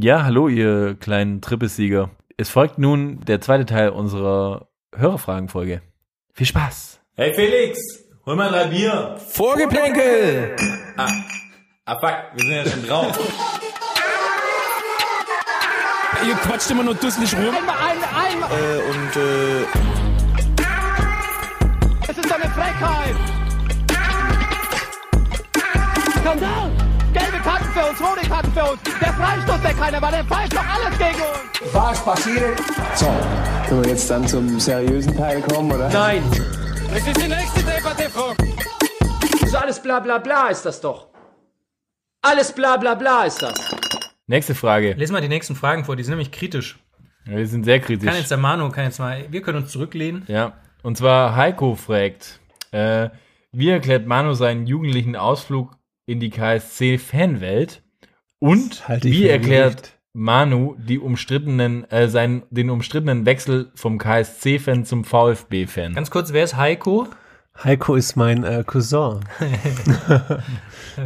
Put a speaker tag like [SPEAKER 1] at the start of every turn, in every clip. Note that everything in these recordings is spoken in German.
[SPEAKER 1] Ja, hallo, ihr kleinen Trippelsieger. Es folgt nun der zweite Teil unserer Hörerfragenfolge. Viel Spaß!
[SPEAKER 2] Hey Felix, hol mal drei Bier.
[SPEAKER 3] Vorgeplänkel!
[SPEAKER 2] Ah, ah fuck, wir sind ja schon drauf.
[SPEAKER 3] Ihr quatscht immer nur dusselig rum.
[SPEAKER 4] Einmal, einmal, einmal.
[SPEAKER 3] Äh, und äh,
[SPEAKER 4] Es ist eine Frechheit. Skandal. Für uns, rote Karten für uns. Der Freistoß, der keiner war, der pfeift doch alles gegen uns.
[SPEAKER 5] Was passiert? So, können wir jetzt dann zum seriösen Teil kommen, oder?
[SPEAKER 4] Nein.
[SPEAKER 3] es ist die nächste Debatte, Frau.
[SPEAKER 4] So alles bla bla bla ist das doch. Alles bla bla bla ist das.
[SPEAKER 1] Nächste Frage.
[SPEAKER 6] Lesen mal die nächsten Fragen vor, die sind nämlich kritisch.
[SPEAKER 1] Wir sind sehr kritisch.
[SPEAKER 6] Kann jetzt der Manu, kann jetzt mal, wir können uns zurücklehnen.
[SPEAKER 1] Ja, und zwar Heiko fragt, äh, wie erklärt Manu seinen jugendlichen Ausflug in die KSC-Fanwelt? Und wie erklärt. Manu die umstrittenen, äh, seinen, den umstrittenen Wechsel vom KSC-Fan zum VfB-Fan?
[SPEAKER 6] Ganz kurz, wer ist Heiko?
[SPEAKER 7] Heiko ist mein äh, Cousin.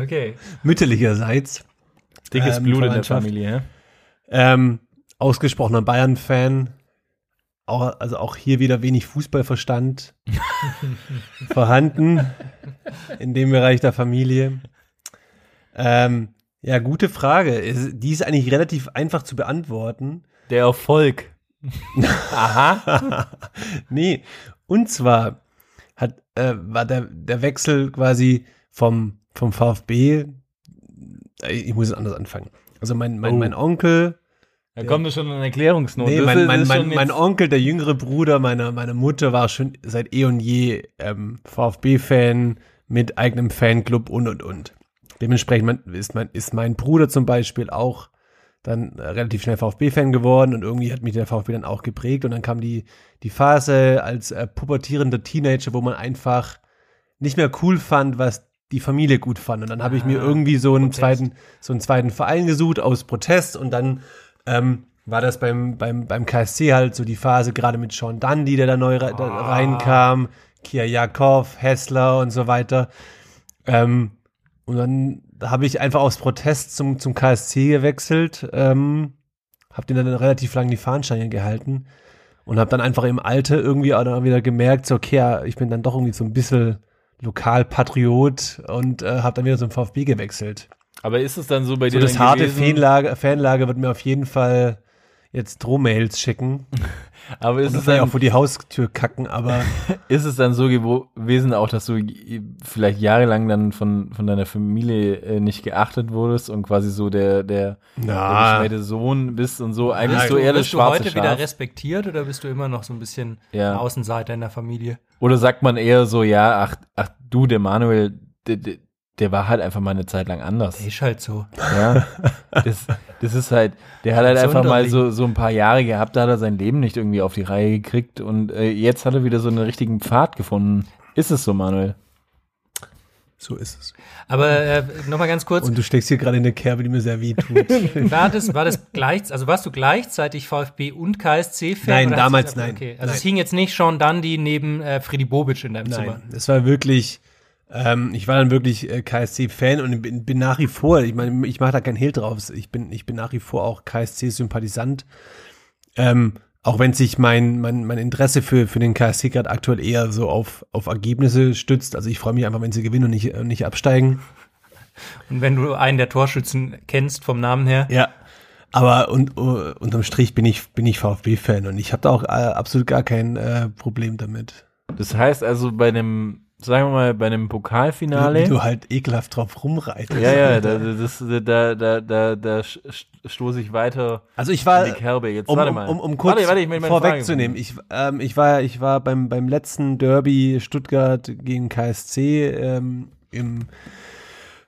[SPEAKER 6] Okay.
[SPEAKER 7] Mütterlicherseits.
[SPEAKER 1] Dickes
[SPEAKER 7] ähm,
[SPEAKER 1] Blut in der. Familie?
[SPEAKER 7] Ähm, ausgesprochener Bayern-Fan. Auch, also auch hier wieder wenig Fußballverstand vorhanden in dem Bereich der Familie. Ähm, ja, gute Frage. Die ist eigentlich relativ einfach zu beantworten.
[SPEAKER 1] Der Erfolg. Aha.
[SPEAKER 7] Nee, und zwar hat, äh, war der, der Wechsel quasi vom, vom VfB, äh, ich muss es anders anfangen. Also mein, mein,
[SPEAKER 1] Oh.
[SPEAKER 7] mein Onkel,
[SPEAKER 1] Da kommt doch schon eine Erklärungsnot.
[SPEAKER 7] nee, mein, mein, mein, mein Onkel, der jüngere Bruder meiner, meiner Mutter, war schon seit eh und je ähm, VfB-Fan mit eigenem Fanclub und und und. Dementsprechend ist, mein, ist mein Bruder zum Beispiel auch dann relativ schnell VfB-Fan geworden und irgendwie hat mich der VfB dann auch geprägt und dann kam die, die Phase als äh, pubertierender Teenager, wo man einfach nicht mehr cool fand, was die Familie gut fand. Und dann habe ich mir
[SPEAKER 6] Ah,
[SPEAKER 7] irgendwie so einen
[SPEAKER 6] Protest.
[SPEAKER 7] zweiten, so einen zweiten Verein gesucht aus Protest und dann ähm, war das beim, beim, beim KSC halt so die Phase, gerade mit Sean Dundee, der da neu re
[SPEAKER 6] Ah.
[SPEAKER 7] reinkam, Kia Jakov, Hessler und so weiter. Ähm, und dann habe ich einfach aus Protest zum, zum KSC gewechselt, ähm, habe den dann relativ lang die Fahnenstange gehalten und habe dann einfach im Alter irgendwie auch dann wieder gemerkt, so, okay, ja, ich bin dann doch irgendwie so ein bisschen Lokalpatriot und äh, habe dann wieder zum VfB gewechselt.
[SPEAKER 1] Aber ist es dann so bei
[SPEAKER 7] So
[SPEAKER 1] dir
[SPEAKER 7] das
[SPEAKER 1] dann
[SPEAKER 7] harte
[SPEAKER 1] gewesen,
[SPEAKER 7] Fanlager, Fanlager wird mir auf jeden Fall jetzt Drohmails schicken
[SPEAKER 1] aber ist
[SPEAKER 7] und
[SPEAKER 1] es, dann,
[SPEAKER 7] auch vor die Haustür kacken, aber
[SPEAKER 1] ist es dann so gewesen auch, dass du vielleicht jahrelang dann von, von deiner Familie äh, nicht geachtet wurdest und quasi so der, der, der
[SPEAKER 7] na,
[SPEAKER 1] beschmähte Sohn bist und so eigentlich
[SPEAKER 6] Bist
[SPEAKER 1] so
[SPEAKER 6] du,
[SPEAKER 1] eher das
[SPEAKER 6] bist du
[SPEAKER 1] schwarze
[SPEAKER 6] heute
[SPEAKER 1] Schaf?
[SPEAKER 6] wieder respektiert oder bist du immer noch so ein bisschen
[SPEAKER 1] Ja.
[SPEAKER 6] Außenseiter in der Familie?
[SPEAKER 1] Oder sagt man eher so, ja, ach, ach du, der Manuel, der, der, der war halt einfach mal eine Zeit lang anders.
[SPEAKER 6] Der ist halt so.
[SPEAKER 1] Ja, das, das ist halt, der hat halt einfach mal so, so ein paar Jahre gehabt, da hat er sein Leben nicht irgendwie auf die Reihe gekriegt und äh, jetzt hat er wieder so einen richtigen Pfad gefunden. Ist es so, Manuel?
[SPEAKER 7] so ist es.
[SPEAKER 6] Aber äh, nochmal ganz kurz,
[SPEAKER 7] Und du steckst hier gerade in der Kerbe, die mir sehr weh tut.
[SPEAKER 6] war das, war das gleich, also warst du gleichzeitig VfB und KSC-Fan?
[SPEAKER 7] Nein, damals
[SPEAKER 6] sich-
[SPEAKER 7] nein.
[SPEAKER 6] Okay. Also
[SPEAKER 7] Nein.
[SPEAKER 6] es hing jetzt nicht Sean Dundee neben äh, Freddy Bobic in deinem Zimmer.
[SPEAKER 7] Nein, es war wirklich, ähm, ich war dann wirklich äh, KSC-Fan und bin, bin nach wie vor, ich meine, ich mache da kein Hehl drauf, ich bin, ich bin nach wie vor auch KSC-Sympathisant. Ähm, auch wenn sich mein, mein, mein Interesse für, für den KSC gerade aktuell eher so auf, auf Ergebnisse stützt. Also ich freue mich einfach, wenn sie gewinnen und nicht, äh, nicht absteigen.
[SPEAKER 6] Und wenn du einen der Torschützen kennst vom Namen her,
[SPEAKER 7] Ja. Aber und, uh, unterm Strich bin ich, bin ich VfB-Fan und ich habe da auch äh, absolut gar kein äh, Problem damit.
[SPEAKER 1] Das heißt also bei einem, sagen wir mal, bei einem
[SPEAKER 7] Wie
[SPEAKER 1] Pokalfinale.
[SPEAKER 7] du halt ekelhaft drauf rumreitest.
[SPEAKER 1] Ja, ja, da, das, da, da, da, da st- stoße ich weiter
[SPEAKER 7] Also ich war,
[SPEAKER 1] in die Kerbe. Jetzt
[SPEAKER 7] um,
[SPEAKER 1] warte mal.
[SPEAKER 7] um, um kurz
[SPEAKER 1] warte, warte, ich
[SPEAKER 7] vorwegzunehmen, ich, ähm, ich war, ich war beim, beim letzten Derby Stuttgart gegen KSC ähm, im,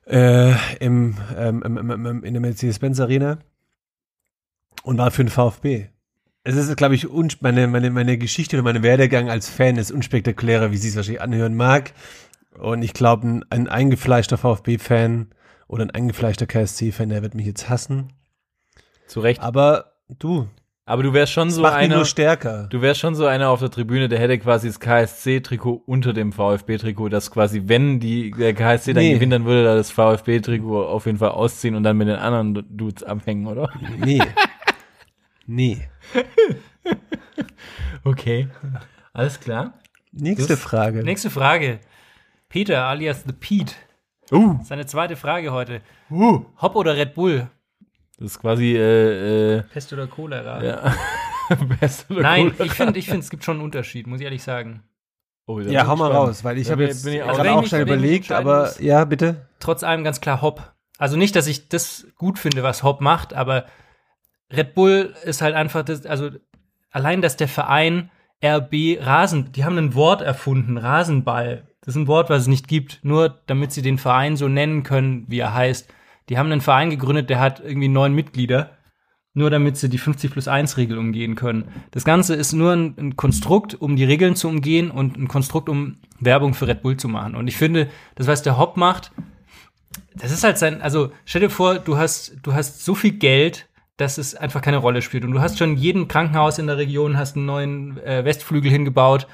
[SPEAKER 7] äh, im, ähm, im, im, im, in der Mercedes-Benz Arena und war für den VfB. Es ist, glaube ich, meine, meine, meine Geschichte oder mein Werdegang als Fan ist unspektakulärer, wie sie es wahrscheinlich anhören mag. Und ich glaube, ein, ein eingefleischter VfB-Fan oder ein eingefleischter KSC-Fan, der wird mich jetzt hassen.
[SPEAKER 1] Zu Recht.
[SPEAKER 7] Aber du,
[SPEAKER 1] Aber du wärst schon so einer,
[SPEAKER 7] nur stärker.
[SPEAKER 1] du wärst schon so einer auf der Tribüne, der hätte quasi das KSC-Trikot unter dem VfB-Trikot, das quasi, wenn die, der KSC dann
[SPEAKER 7] Nee.
[SPEAKER 1] gewinnt, dann würde er das VfB-Trikot auf jeden Fall ausziehen und dann mit den anderen Dudes abhängen, oder?
[SPEAKER 7] Nee. nee.
[SPEAKER 1] Okay. Alles klar.
[SPEAKER 7] Nächste Frage.
[SPEAKER 6] Nächste Frage. Peter alias The Pete.
[SPEAKER 1] Uh,
[SPEAKER 6] Seine zweite Frage heute.
[SPEAKER 1] uh.
[SPEAKER 6] Hop oder Red Bull?
[SPEAKER 1] Das ist quasi, äh, äh,
[SPEAKER 6] Pest oder Cholera?
[SPEAKER 1] ja. Best oder
[SPEAKER 6] Nein,
[SPEAKER 1] Cholera.
[SPEAKER 6] ich finde, ich finde, es gibt schon einen Unterschied, muss ich ehrlich sagen.
[SPEAKER 1] Oh, da
[SPEAKER 7] ja, hau mal raus, weil ich
[SPEAKER 1] Da
[SPEAKER 7] habe
[SPEAKER 1] bin-
[SPEAKER 7] jetzt
[SPEAKER 1] bin ich auch-
[SPEAKER 7] auch
[SPEAKER 6] mich
[SPEAKER 7] überlegt, aber
[SPEAKER 6] muss-
[SPEAKER 7] ja, bitte.
[SPEAKER 6] Trotz allem ganz klar Hop. Also nicht, dass ich das gut finde, was Hop macht, aber Red Bull ist halt einfach das, also allein, dass der Verein RB Rasen, die haben ein Wort erfunden, Rasenball. Das ist ein Wort, was es nicht gibt, nur damit sie den Verein so nennen können, wie er heißt. Die haben einen Verein gegründet, der hat irgendwie neun Mitglieder, nur damit sie die 50 plus 1 Regel umgehen können. Das Ganze ist nur ein, ein Konstrukt, um die Regeln zu umgehen und ein Konstrukt, um Werbung für Red Bull zu machen. Und ich finde, das, was der Hop macht, das ist halt sein, also stell dir vor, du hast, du hast so viel Geld, dass es einfach keine Rolle spielt. Und du hast schon jeden Krankenhaus in der Region, hast einen neuen äh, Westflügel hingebaut,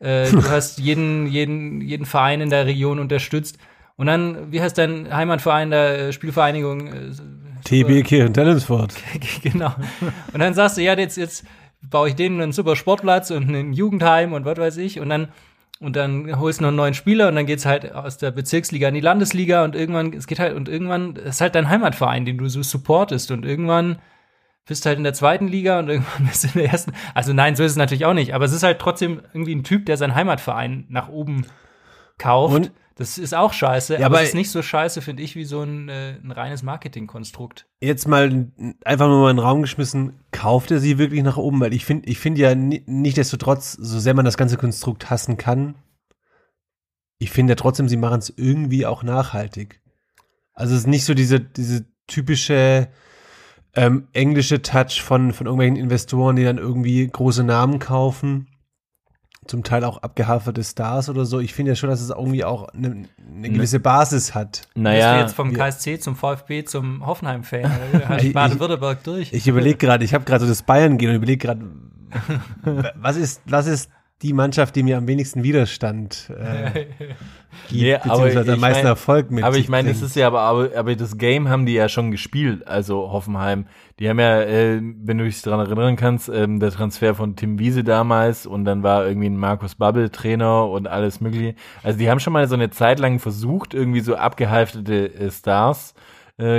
[SPEAKER 6] äh, du hast jeden, jeden, jeden Verein in der Region unterstützt. Und dann, wie heißt dein Heimatverein der äh, Spielvereinigung? Äh,
[SPEAKER 7] TB Kirchen Tellensford.
[SPEAKER 6] genau. Und dann sagst du, ja, jetzt, jetzt baue ich denen einen super Sportplatz und ein Jugendheim und was weiß ich. Und dann, und dann holst du noch einen neuen Spieler und dann geht's halt aus der Bezirksliga in die Landesliga und irgendwann, es geht halt, und irgendwann ist halt dein Heimatverein, den du so supportest und irgendwann bist du halt in der zweiten Liga und irgendwann bist du in der ersten. Also nein, so ist es natürlich auch nicht, aber es ist halt trotzdem irgendwie ein Typ, der seinen Heimatverein nach oben kauft.
[SPEAKER 7] Und-
[SPEAKER 6] das ist auch scheiße,
[SPEAKER 7] Ja,
[SPEAKER 6] aber,
[SPEAKER 7] aber-
[SPEAKER 6] es ist nicht so scheiße, finde ich, wie so ein, äh, ein reines Marketingkonstrukt.
[SPEAKER 7] Jetzt mal einfach nur mal in den Raum geschmissen, kauft er sie wirklich nach oben? Weil ich finde, ich finde ja ni- nichtsdestotrotz, so sehr man das ganze Konstrukt hassen kann, ich finde ja trotzdem, sie machen es irgendwie auch nachhaltig. Also es ist nicht so diese, diese typische ähm, englische Touch von, von irgendwelchen Investoren, die dann irgendwie große Namen kaufen. Zum Teil auch abgehaferte Stars oder so. Ich finde ja schon, dass es irgendwie auch eine, eine gewisse Basis hat.
[SPEAKER 6] Bist du
[SPEAKER 1] Naja,
[SPEAKER 6] jetzt vom KSC zum VfB zum Hoffenheim-Fan? Hast
[SPEAKER 7] Ich-
[SPEAKER 6] Baden-Württemberg durch?
[SPEAKER 7] Ich überlege gerade, ich habe gerade so das Bayern gehen und überlege gerade, was ist, was ist die Mannschaft, die mir am wenigsten Widerstand äh, gibt,
[SPEAKER 1] Nee, aber
[SPEAKER 7] beziehungsweise am
[SPEAKER 1] ich
[SPEAKER 7] meisten
[SPEAKER 1] mein-
[SPEAKER 7] Erfolg mit.
[SPEAKER 1] aber ich meine, es
[SPEAKER 7] bringt.
[SPEAKER 1] ist ja aber, aber, aber das Game haben die ja schon gespielt, also Hoffenheim. Die haben ja, äh, wenn du dich daran erinnern kannst, ähm, der Transfer von Tim Wiese damals und dann war irgendwie ein Markus Babbel Trainer und alles mögliche. Also die haben schon mal so eine Zeit lang versucht, irgendwie so abgehalftete äh, Stars äh,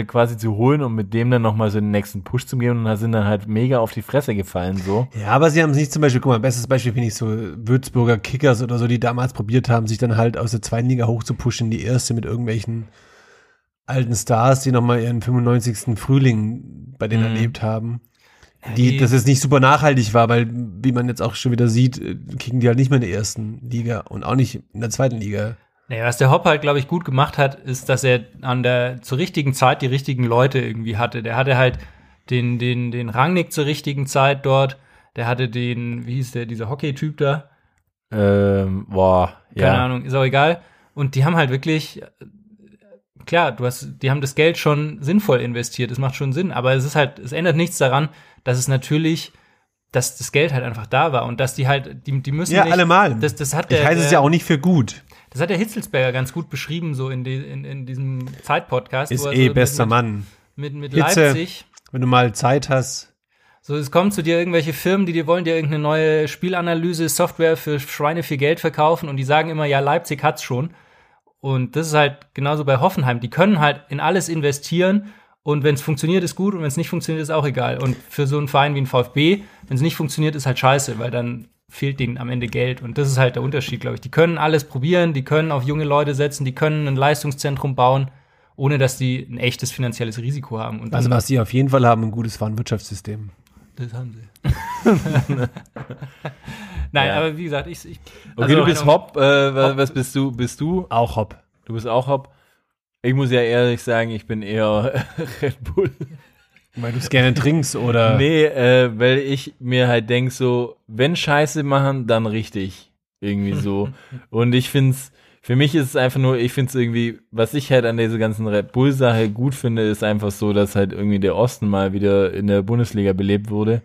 [SPEAKER 1] quasi zu holen und mit dem dann nochmal so den nächsten Push zu geben und da sind dann halt mega auf die Fresse gefallen so.
[SPEAKER 7] Ja, aber sie haben es nicht zum Beispiel, guck mal, bestes Beispiel finde ich so Würzburger Kickers oder so, die damals probiert haben, sich dann halt aus der zweiten Liga hochzupushen in die erste mit irgendwelchen alten Stars, die nochmal ihren 95. Frühling bei denen
[SPEAKER 1] Mhm.
[SPEAKER 7] erlebt haben. Die, dass es nicht super nachhaltig war, weil, wie man jetzt auch schon wieder sieht, äh, kicken die halt nicht mehr in der ersten Liga und auch nicht in der zweiten Liga.
[SPEAKER 6] Naja, was der Hopp halt, glaube ich, gut gemacht hat, ist, dass er an der zur richtigen Zeit die richtigen Leute irgendwie hatte. Der hatte halt den, den, den Rangnick zur richtigen Zeit dort. Der hatte den, wie hieß der, dieser Hockey-Typ da?
[SPEAKER 1] Ähm, boah,
[SPEAKER 6] Keine
[SPEAKER 1] ja.
[SPEAKER 6] Ahnung, ist auch egal. Und die haben halt wirklich, äh, klar, du hast, die haben das Geld schon sinnvoll investiert, es macht schon Sinn, aber es ist halt, es ändert nichts daran, dass es natürlich, dass das Geld halt einfach da war und dass die halt, die, die müssen
[SPEAKER 7] Ja,
[SPEAKER 6] nicht,
[SPEAKER 7] allemal.
[SPEAKER 6] Das, das hat
[SPEAKER 7] Ich
[SPEAKER 6] der,
[SPEAKER 7] heiße es ja auch nicht für gut.
[SPEAKER 6] Das hat der Hitzelsberger ganz gut beschrieben, so in, die, in, in diesem Zeitpodcast.
[SPEAKER 7] Ist eh
[SPEAKER 6] so
[SPEAKER 7] bester
[SPEAKER 6] mit,
[SPEAKER 7] Mann.
[SPEAKER 6] Mit, mit
[SPEAKER 7] Hitze.
[SPEAKER 6] Leipzig.
[SPEAKER 7] Wenn du mal Zeit hast.
[SPEAKER 6] So, es kommen zu dir irgendwelche Firmen, die dir wollen dir irgendeine neue Spielanalyse-Software für Schweine viel Geld verkaufen und die sagen immer, ja, Leipzig hat's schon. Und das ist halt genauso bei Hoffenheim. Die können halt in alles investieren und wenn es funktioniert, ist gut und wenn es nicht funktioniert, ist auch egal. Und für so einen Verein wie ein VfB, wenn es nicht funktioniert, ist halt scheiße, weil dann fehlt denen am Ende Geld. Und das ist halt der Unterschied, glaube ich. Die können alles probieren, die können auf junge Leute setzen, die können ein Leistungszentrum bauen, ohne dass die ein echtes finanzielles Risiko haben. Und
[SPEAKER 7] Also was sie auf jeden Fall haben, ein gutes Warenwirtschaftssystem.
[SPEAKER 6] das haben sie. Nein,
[SPEAKER 1] Ja.
[SPEAKER 6] aber wie gesagt, ich. ich
[SPEAKER 1] Okay,
[SPEAKER 6] also
[SPEAKER 1] du bist
[SPEAKER 6] Meinung-
[SPEAKER 1] Hopp, äh, was, was bist du? Bist du?
[SPEAKER 7] Auch Hopp.
[SPEAKER 1] Du bist auch Hopp. Ich muss ja ehrlich sagen, ich bin eher Red Bull.
[SPEAKER 7] Weil du es gerne trinkst oder.
[SPEAKER 1] Nee, äh, weil ich mir halt denk so, wenn Scheiße machen, dann richtig. Irgendwie so. Und ich find's, für mich ist es einfach nur, ich find's irgendwie, was ich halt an dieser ganzen Red Bull-Sache gut finde, ist einfach so, dass halt irgendwie der Osten mal wieder in der Bundesliga belebt wurde.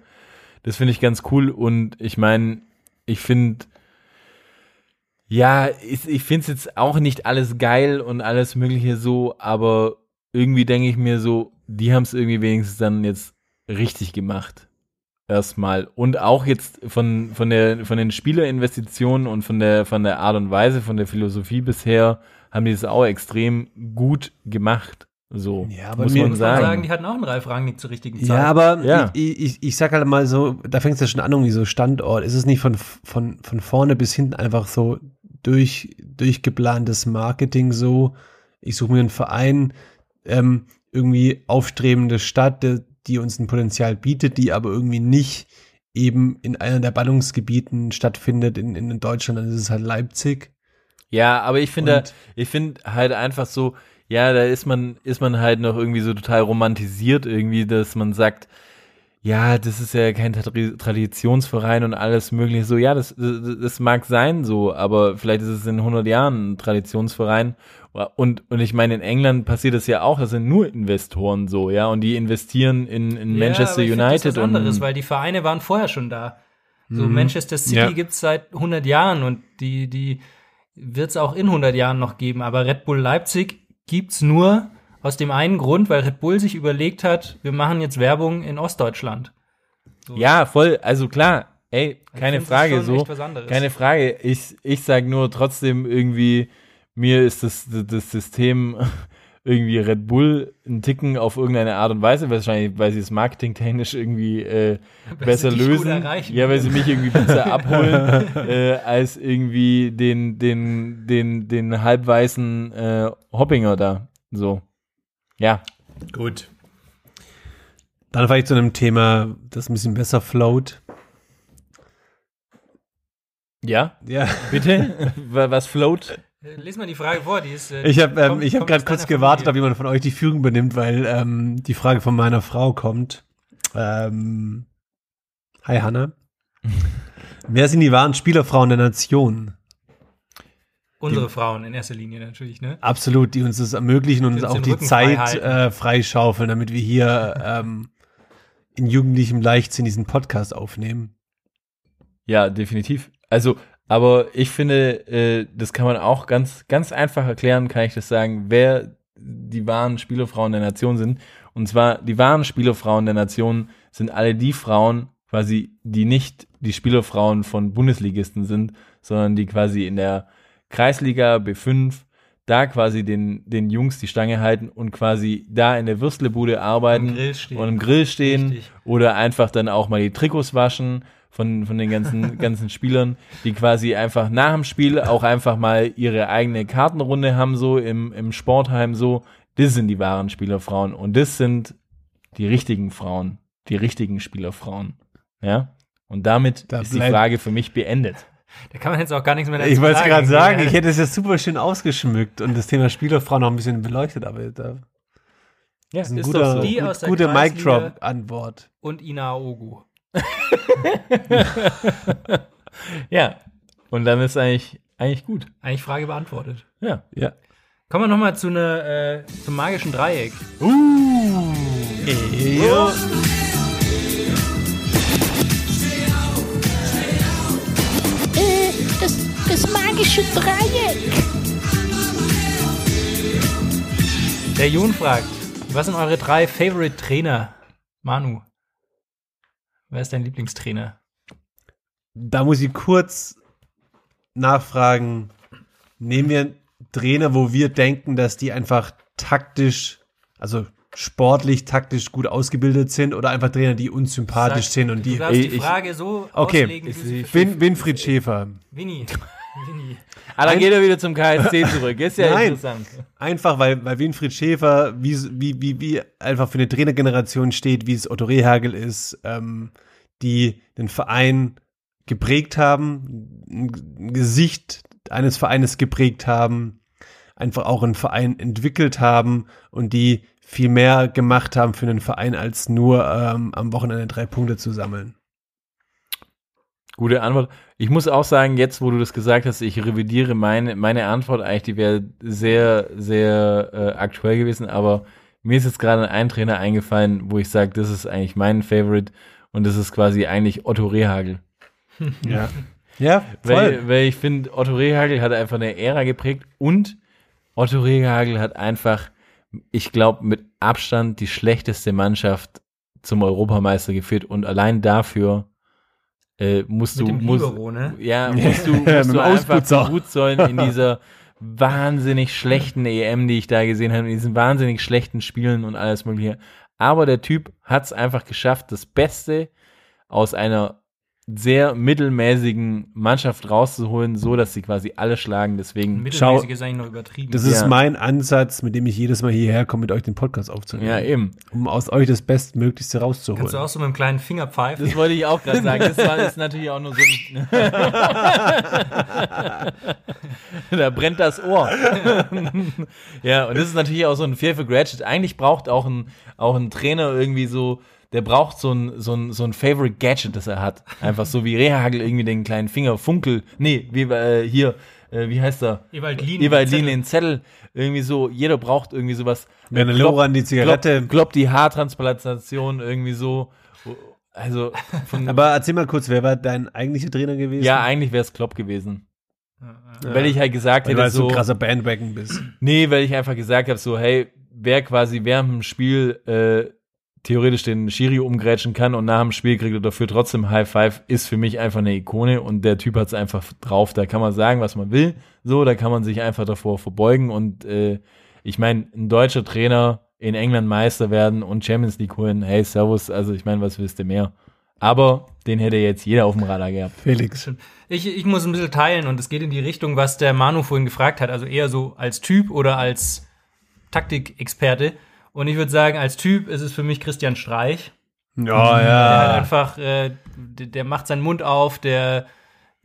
[SPEAKER 1] Das finde ich ganz cool und ich meine, ich finde, ja, ich, ich finde es jetzt auch nicht alles geil und alles Mögliche so, aber irgendwie denke ich mir so, die haben es irgendwie wenigstens dann jetzt richtig gemacht. Erstmal. Und auch jetzt von, von, der, von den Spielerinvestitionen und von der, von der Art und Weise, von der Philosophie bisher, haben die es auch extrem gut gemacht. So,
[SPEAKER 7] Ja, aber
[SPEAKER 1] muss
[SPEAKER 7] mir-
[SPEAKER 1] man
[SPEAKER 6] Muss man
[SPEAKER 1] sagen.
[SPEAKER 6] sagen, die hatten auch einen Ralf Rangnick zur richtigen Zeit.
[SPEAKER 7] Ja, aber
[SPEAKER 1] Ja.
[SPEAKER 7] Ich, ich, ich sag halt mal so, da fängt es ja schon an, irgendwie so Standort. Ist es nicht von, von, von vorne bis hinten einfach so durch, durchgeplantes Marketing so? Ich suche mir einen Verein, ähm, irgendwie aufstrebende Stadt, die, uns ein Potenzial bietet, die aber irgendwie nicht eben in einer der Ballungsgebieten stattfindet in, in Deutschland, dann ist es halt Leipzig.
[SPEAKER 1] Ja, aber ich finde,
[SPEAKER 7] Und-
[SPEAKER 1] ich finde halt einfach so, ja, da ist man, ist man halt noch irgendwie so total romantisiert irgendwie, dass man sagt, ja, das ist ja kein Tra- Traditionsverein und alles mögliche so. Ja, das, das, das mag sein so, aber vielleicht ist es in 100 Jahren ein Traditionsverein. Und, und ich meine, in England passiert das ja auch, das sind nur Investoren so, ja, und die investieren in, in
[SPEAKER 6] Ja,
[SPEAKER 1] Manchester
[SPEAKER 6] aber ich
[SPEAKER 1] United
[SPEAKER 6] das was anderes,
[SPEAKER 1] und
[SPEAKER 6] weil die Vereine waren vorher schon da. So
[SPEAKER 1] Mhm.
[SPEAKER 6] Manchester City
[SPEAKER 7] Ja.
[SPEAKER 6] gibt's seit 100 Jahren und die, die wird's auch in 100 Jahren noch geben. Aber Red Bull Leipzig gibt's nur aus dem einen Grund, weil Red Bull sich überlegt hat, wir machen jetzt Werbung in Ostdeutschland.
[SPEAKER 1] Ja, voll, also klar, ey, keine Frage, so, keine Frage. Ich, ich sag nur trotzdem irgendwie, mir ist das, das System irgendwie Red Bull ein Ticken auf irgendeine Art und Weise, wahrscheinlich, weil sie es marketingtechnisch irgendwie äh, besser lösen. Ja, weil sie mich irgendwie besser abholen, äh, als irgendwie den, den, den, den halbweißen äh, Hoppinger da. So. Ja.
[SPEAKER 7] Gut. Dann vielleicht zu einem Thema, das ein bisschen besser float.
[SPEAKER 1] Ja,
[SPEAKER 7] Ja.
[SPEAKER 1] bitte? Wa- Was float?
[SPEAKER 6] Lies mal die Frage vor, die ist. äh,
[SPEAKER 7] Ich habe ähm, ich hab gerade kurz gewartet, ob jemand von euch die Führung übernimmt, weil ähm, die Frage von meiner Frau kommt. Ähm, hi Hanna. Wer sind die wahren Spielerfrauen der Nation?
[SPEAKER 6] Unsere Frauen in erster Linie natürlich, ne?
[SPEAKER 7] Absolut, die uns das ermöglichen und
[SPEAKER 6] Die
[SPEAKER 7] uns auch die
[SPEAKER 6] Rücken
[SPEAKER 7] Zeit äh, freischaufeln, damit wir hier ähm, in jugendlichem Leichtsinn diesen Podcast aufnehmen.
[SPEAKER 1] Ja, definitiv. Also, aber ich finde, äh, das kann man auch ganz, ganz einfach erklären, kann ich das sagen, wer die wahren Spielerfrauen der Nation sind. Und zwar, die wahren Spielerfrauen der Nation sind alle die Frauen, quasi, die nicht die Spielerfrauen von Bundesligisten sind, sondern die quasi in der Kreisliga B5 da quasi den, den Jungs die Stange halten und quasi da in der Würstlebude arbeiten
[SPEAKER 6] Am Grill stehen.
[SPEAKER 1] und im Grill stehen
[SPEAKER 6] Richtig.
[SPEAKER 1] oder einfach dann auch mal die Trikots waschen von, von den ganzen, ganzen Spielern, die quasi einfach nach dem Spiel auch einfach mal ihre eigene Kartenrunde haben, so im, im Sportheim so. Das sind die wahren Spielerfrauen und das sind die richtigen Frauen, die richtigen Spielerfrauen. Ja? Und damit
[SPEAKER 7] Da
[SPEAKER 1] ist die Frage für mich beendet.
[SPEAKER 6] Da kann man jetzt auch gar nichts mehr dazu
[SPEAKER 7] Ich wollte es gerade sagen, ich hätte es jetzt super schön ausgeschmückt und das Thema Spielerfrauen noch ein bisschen beleuchtet, aber da
[SPEAKER 1] Ja,
[SPEAKER 7] ist ein
[SPEAKER 1] ist
[SPEAKER 7] guter,
[SPEAKER 1] doch so.
[SPEAKER 6] Die aus der
[SPEAKER 7] gute
[SPEAKER 6] Kreisliga-
[SPEAKER 7] Mic-Drop-Antwort.
[SPEAKER 6] Und Ina Ogu.
[SPEAKER 1] Ja. Und dann ist eigentlich, eigentlich gut.
[SPEAKER 6] Eigentlich Frage beantwortet.
[SPEAKER 1] Ja.
[SPEAKER 7] Ja.
[SPEAKER 6] Kommen wir nochmal zu einer, äh, zum magischen Dreieck.
[SPEAKER 7] Ja.
[SPEAKER 8] Äh, das, magische Dreieck.
[SPEAKER 6] Der Jun fragt, was sind eure drei Favorite Trainer? Manu, wer ist dein Lieblingstrainer?
[SPEAKER 7] Da muss ich kurz nachfragen. Nehmen wir Trainer, wo wir denken, dass die einfach taktisch, also sportlich, taktisch gut ausgebildet sind oder einfach Trainer, die uns sympathisch
[SPEAKER 6] Sag-
[SPEAKER 7] sind und
[SPEAKER 6] Du
[SPEAKER 7] die.
[SPEAKER 6] darfst die
[SPEAKER 1] Ich-
[SPEAKER 6] Frage so
[SPEAKER 7] Okay.
[SPEAKER 6] auslegen, du
[SPEAKER 7] Win, Winfried Schäfer.
[SPEAKER 6] Winnie. Winnie.
[SPEAKER 1] Ah, dann geht er wieder zum KSC zurück. Ist ja
[SPEAKER 7] Nein.
[SPEAKER 1] interessant.
[SPEAKER 7] Einfach, weil, weil Winfried Schäfer wie, wie, wie, wie einfach für eine Trainergeneration steht, wie es Otto Rehagel ist, ähm, die den Verein geprägt haben, ein Gesicht eines Vereines geprägt haben, einfach auch einen Verein entwickelt haben und die viel mehr gemacht haben für einen Verein, als nur ähm, am Wochenende drei Punkte zu sammeln.
[SPEAKER 1] Gute Antwort. Ich muss auch sagen, jetzt, wo du das gesagt hast, ich revidiere meine, meine Antwort eigentlich, die wäre sehr, sehr äh, aktuell gewesen, aber mir ist jetzt gerade ein Trainer eingefallen, wo ich sage, das ist eigentlich mein Favorite Und das ist quasi eigentlich Otto Rehagel.
[SPEAKER 7] Ja. Ja, voll.
[SPEAKER 1] Weil, weil ich finde, Otto Rehagel hat einfach eine Ära geprägt und Otto Rehagel hat einfach, ich glaube, mit Abstand die schlechteste Mannschaft zum Europameister geführt und allein dafür äh, musst
[SPEAKER 6] Mit
[SPEAKER 1] du
[SPEAKER 6] dem
[SPEAKER 1] musst,
[SPEAKER 6] Libero, ne?
[SPEAKER 1] ja musst du, musst du einfach beruht sein in dieser wahnsinnig schlechten EM, die ich da gesehen habe, in diesen wahnsinnig schlechten Spielen und alles mögliche. Aber der Typ hat es einfach geschafft, das Beste aus einer sehr mittelmäßigen Mannschaft rauszuholen, so dass sie quasi alle schlagen. Deswegen,
[SPEAKER 6] Mittelmäßig ist eigentlich noch übertrieben.
[SPEAKER 7] Das ist
[SPEAKER 1] Ja.
[SPEAKER 7] mein Ansatz, mit dem ich jedes Mal hierher komme, mit euch den Podcast aufzunehmen.
[SPEAKER 1] ja eben.
[SPEAKER 7] Um aus euch das Bestmöglichste rauszuholen.
[SPEAKER 6] Kannst du auch so mit einem kleinen Finger pfeifen?
[SPEAKER 1] Das wollte ich auch gerade sagen. Das war ist natürlich auch nur so ein Da brennt das Ohr. ja, und das ist natürlich auch so ein Fear for Graduate. Eigentlich braucht auch ein, auch ein Trainer irgendwie so, der braucht so ein, so ein, so ein Favorite Gadget, das er hat. Einfach so wie Rehagel irgendwie den kleinen Finger, Funkel, nee, wie äh, hier, äh, wie heißt er?
[SPEAKER 6] Ewald Lien.
[SPEAKER 1] Ewald Lien, den Zettel. Irgendwie so, jeder braucht irgendwie sowas.
[SPEAKER 7] Werner
[SPEAKER 1] Klopp-
[SPEAKER 7] Loran, die Zigarette.
[SPEAKER 1] Klopp, Klopp die Haartransplantation irgendwie so. Also, von,
[SPEAKER 7] Aber erzähl mal kurz, wer war dein eigentlicher Trainer gewesen?
[SPEAKER 1] ja, eigentlich wäre es Klopp gewesen. Weil ich halt gesagt
[SPEAKER 7] Weil du
[SPEAKER 1] hätte,
[SPEAKER 7] halt so
[SPEAKER 1] so,
[SPEAKER 7] ein krasser Bandwagon bist.
[SPEAKER 1] nee, weil ich einfach gesagt habe, so, hey, wer quasi während dem Spiel äh, theoretisch den Schiri umgrätschen kann und nach dem Spiel kriegt er dafür trotzdem High Five, ist für mich einfach eine Ikone und der Typ hat es einfach drauf. Da kann man sagen, was man will, so, da kann man sich einfach davor verbeugen und äh, ich meine, ein deutscher Trainer in England Meister werden und Champions League holen, hey, Servus, also ich meine, was willst du mehr? Aber den hätte jetzt jeder auf dem Radar gehabt.
[SPEAKER 7] Felix.
[SPEAKER 6] Ich, ich muss ein bisschen teilen und es geht in die Richtung, was der Manu vorhin gefragt hat. Also eher so als Typ oder als Taktikexperte. Und ich würde sagen, als Typ ist es für mich Christian Streich.
[SPEAKER 7] Ja,
[SPEAKER 6] Der hat
[SPEAKER 7] ja.
[SPEAKER 6] einfach, äh, der, der macht seinen Mund auf, der,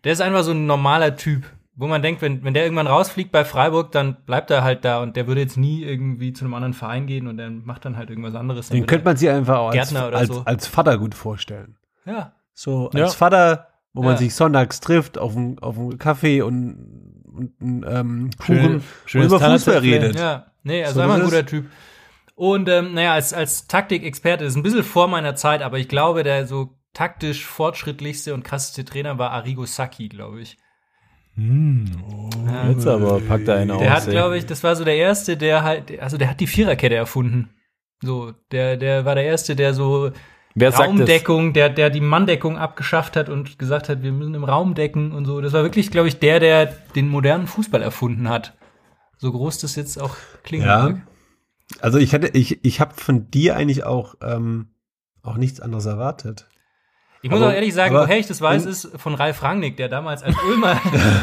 [SPEAKER 6] der ist einfach so ein normaler Typ. Wo man denkt, wenn, wenn der irgendwann rausfliegt bei Freiburg, dann bleibt er halt da und der würde jetzt nie irgendwie zu einem anderen Verein gehen und der macht dann halt irgendwas anderes. Dann
[SPEAKER 7] Den könnte man sich einfach auch als, als,
[SPEAKER 6] so.
[SPEAKER 7] als Vater gut vorstellen.
[SPEAKER 6] Ja.
[SPEAKER 7] So
[SPEAKER 1] Ja.
[SPEAKER 7] als Vater, wo man
[SPEAKER 6] Ja.
[SPEAKER 7] sich sonntags trifft auf einen auf einen Kaffee und, und einen ähm,
[SPEAKER 1] Schön-
[SPEAKER 7] Kuchen
[SPEAKER 1] schönes
[SPEAKER 7] und über Fußball redet.
[SPEAKER 6] Ja, nee, also
[SPEAKER 7] So,
[SPEAKER 6] einfach ein guter
[SPEAKER 7] ist-
[SPEAKER 6] Typ. Und ähm, naja, als, als Taktikexperte ist ein bisschen vor meiner Zeit, aber ich glaube, der so taktisch fortschrittlichste und krasseste Trainer war Arrigo Sacchi, glaube ich.
[SPEAKER 1] Jetzt aber packt er einen aus.
[SPEAKER 6] Der hat, glaube ich, das war so der erste, der halt, also der hat die Viererkette erfunden. So, der, der war der erste, der so
[SPEAKER 1] Wer?
[SPEAKER 6] Raumdeckung, der, der die Manndeckung abgeschafft hat und gesagt hat, wir müssen im Raum decken und so. Das war wirklich, glaube ich, der, der den modernen Fußball erfunden hat. So groß das jetzt auch klingen
[SPEAKER 7] Ja.
[SPEAKER 6] mag.
[SPEAKER 7] Also ich hätte, ich, ich habe von dir eigentlich auch, ähm, auch nichts anderes erwartet.
[SPEAKER 6] Ich muss
[SPEAKER 7] Aber-
[SPEAKER 6] auch ehrlich sagen,
[SPEAKER 7] aber-
[SPEAKER 6] woher ich das weiß, ist von Ralf Rangnick, der damals als Ulmer,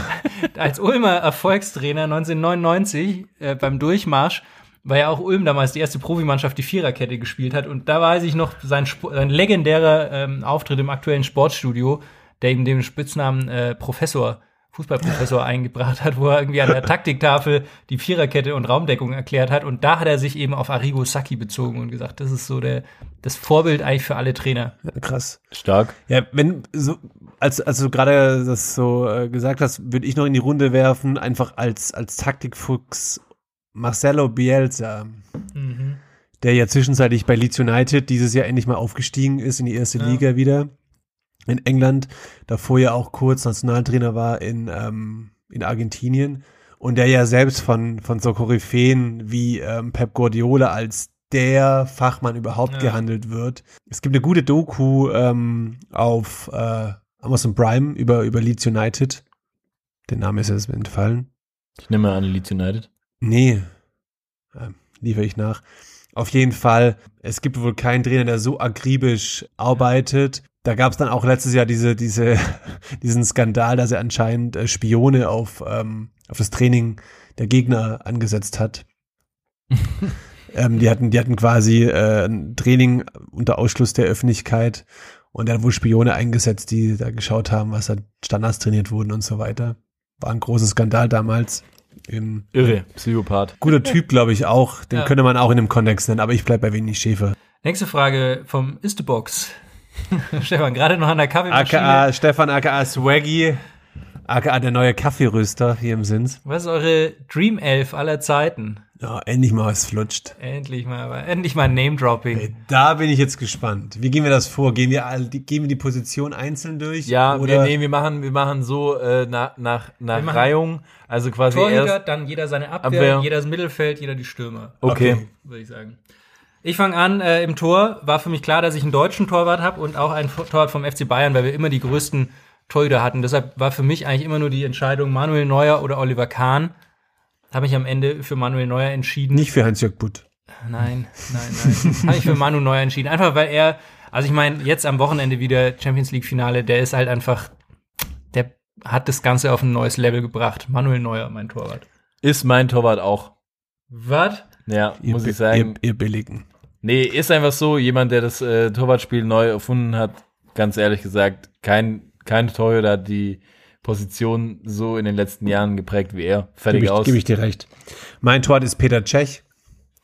[SPEAKER 6] als Ulmer Erfolgstrainer 1999 äh, beim Durchmarsch, weil ja auch Ulm damals die erste Profimannschaft die Viererkette gespielt hat. Und da weiß ich noch sein, Sp sein legendärer ähm, Auftritt im aktuellen Sportstudio, der ihm den Spitznamen äh, Professor, Fußballprofessor eingebracht hat, wo er irgendwie an der Taktiktafel die Viererkette und Raumdeckung erklärt hat. Und da hat er sich eben auf Arrigo Sacchi bezogen und gesagt, das ist so der, das Vorbild eigentlich für alle Trainer.
[SPEAKER 7] Ja, krass.
[SPEAKER 1] Stark.
[SPEAKER 7] Ja, wenn so als als du gerade das so äh, gesagt hast, würde ich noch in die Runde werfen, einfach als als Taktikfuchs Marcelo Bielsa, der ja zwischenzeitlich bei Leeds United dieses Jahr endlich mal aufgestiegen ist in die erste Liga wieder in England, davor ja auch kurz Nationaltrainer war in ähm, in Argentinien und der ja selbst von von so Koryphäen wie ähm, Pep Guardiola als der Fachmann überhaupt
[SPEAKER 6] Ja.
[SPEAKER 7] gehandelt wird. Es gibt eine gute Doku ähm, auf äh, Amazon Prime über, über Leeds United. Der Name ist jetzt entfallen.
[SPEAKER 1] Ich nehme an Leeds United.
[SPEAKER 7] Nee, ähm, liefere ich nach. Auf jeden Fall, es gibt wohl keinen Trainer, der so akribisch arbeitet. Da gab es dann auch letztes Jahr diese, diese, diesen Skandal, dass er anscheinend äh, Spione auf, ähm, auf das Training der Gegner angesetzt hat. ähm, die hatten, die hatten quasi äh, ein Training unter Ausschluss der Öffentlichkeit und er hat wohl Spione eingesetzt, die da geschaut haben, was da Standards trainiert wurden und so weiter. War ein großer Skandal damals. Ähm,
[SPEAKER 1] Irre, Psychopath.
[SPEAKER 7] guter Typ, glaube ich auch. Den
[SPEAKER 6] Ja.
[SPEAKER 7] könnte man auch in dem Kontext nennen, aber ich bleib bei Wenig Schäfer.
[SPEAKER 6] Nächste Frage vom Istebox. Stefan, gerade noch an der Kaffeemaschine.
[SPEAKER 7] AKA Stefan, AKA Swaggy, AKA der neue Kaffeeröster hier im Sins.
[SPEAKER 6] Was ist eure Dream Elf aller Zeiten?
[SPEAKER 7] Ja, endlich mal was flutscht.
[SPEAKER 6] Endlich mal, aber endlich mal Name-Dropping.
[SPEAKER 7] Ey, da bin ich jetzt gespannt. Wie gehen wir das vor? Gehen wir, all, die, gehen wir die Position einzeln durch?
[SPEAKER 1] Ja,
[SPEAKER 7] oder?
[SPEAKER 1] wir, nee, wir machen, wir machen so äh, nach, nach, nach Reihung. Also quasi
[SPEAKER 6] Torhüter,
[SPEAKER 1] erst.
[SPEAKER 6] dann jeder seine Abwehr,
[SPEAKER 1] Abwehr.
[SPEAKER 6] jeder das Mittelfeld, jeder die Stürmer,
[SPEAKER 1] Okay.
[SPEAKER 6] würde ich sagen. Ich fange an, äh, im Tor war für mich klar, dass ich einen deutschen Torwart habe und auch einen Torwart vom FC Bayern, weil wir immer die größten Torhüter hatten. Deshalb war für mich eigentlich immer nur die Entscheidung Manuel Neuer oder Oliver Kahn. Habe ich am Ende für Manuel Neuer entschieden.
[SPEAKER 7] Nicht für Hans-Jörg Butt.
[SPEAKER 6] Nein, nein, nein. Habe ich für Manu Neuer entschieden. Einfach weil er, also ich meine, jetzt am Wochenende wieder Champions League Finale, der ist halt einfach, der hat das Ganze auf ein neues Level gebracht. Manuel Neuer, mein Torwart.
[SPEAKER 1] Ist mein Torwart auch.
[SPEAKER 6] Was?
[SPEAKER 1] Ja,
[SPEAKER 7] Ihr,
[SPEAKER 1] muss ich sagen.
[SPEAKER 7] Ihr, ihr Billigen.
[SPEAKER 1] Nee, ist einfach so, jemand, der das äh, Torwartspiel neu erfunden hat, ganz ehrlich gesagt, kein, kein Torhüter hat die Position so in den letzten Jahren geprägt wie er. Fertig
[SPEAKER 7] Gebe ich,
[SPEAKER 1] aus.
[SPEAKER 7] geb ich dir recht. Mein Torwart ist Peter Cech.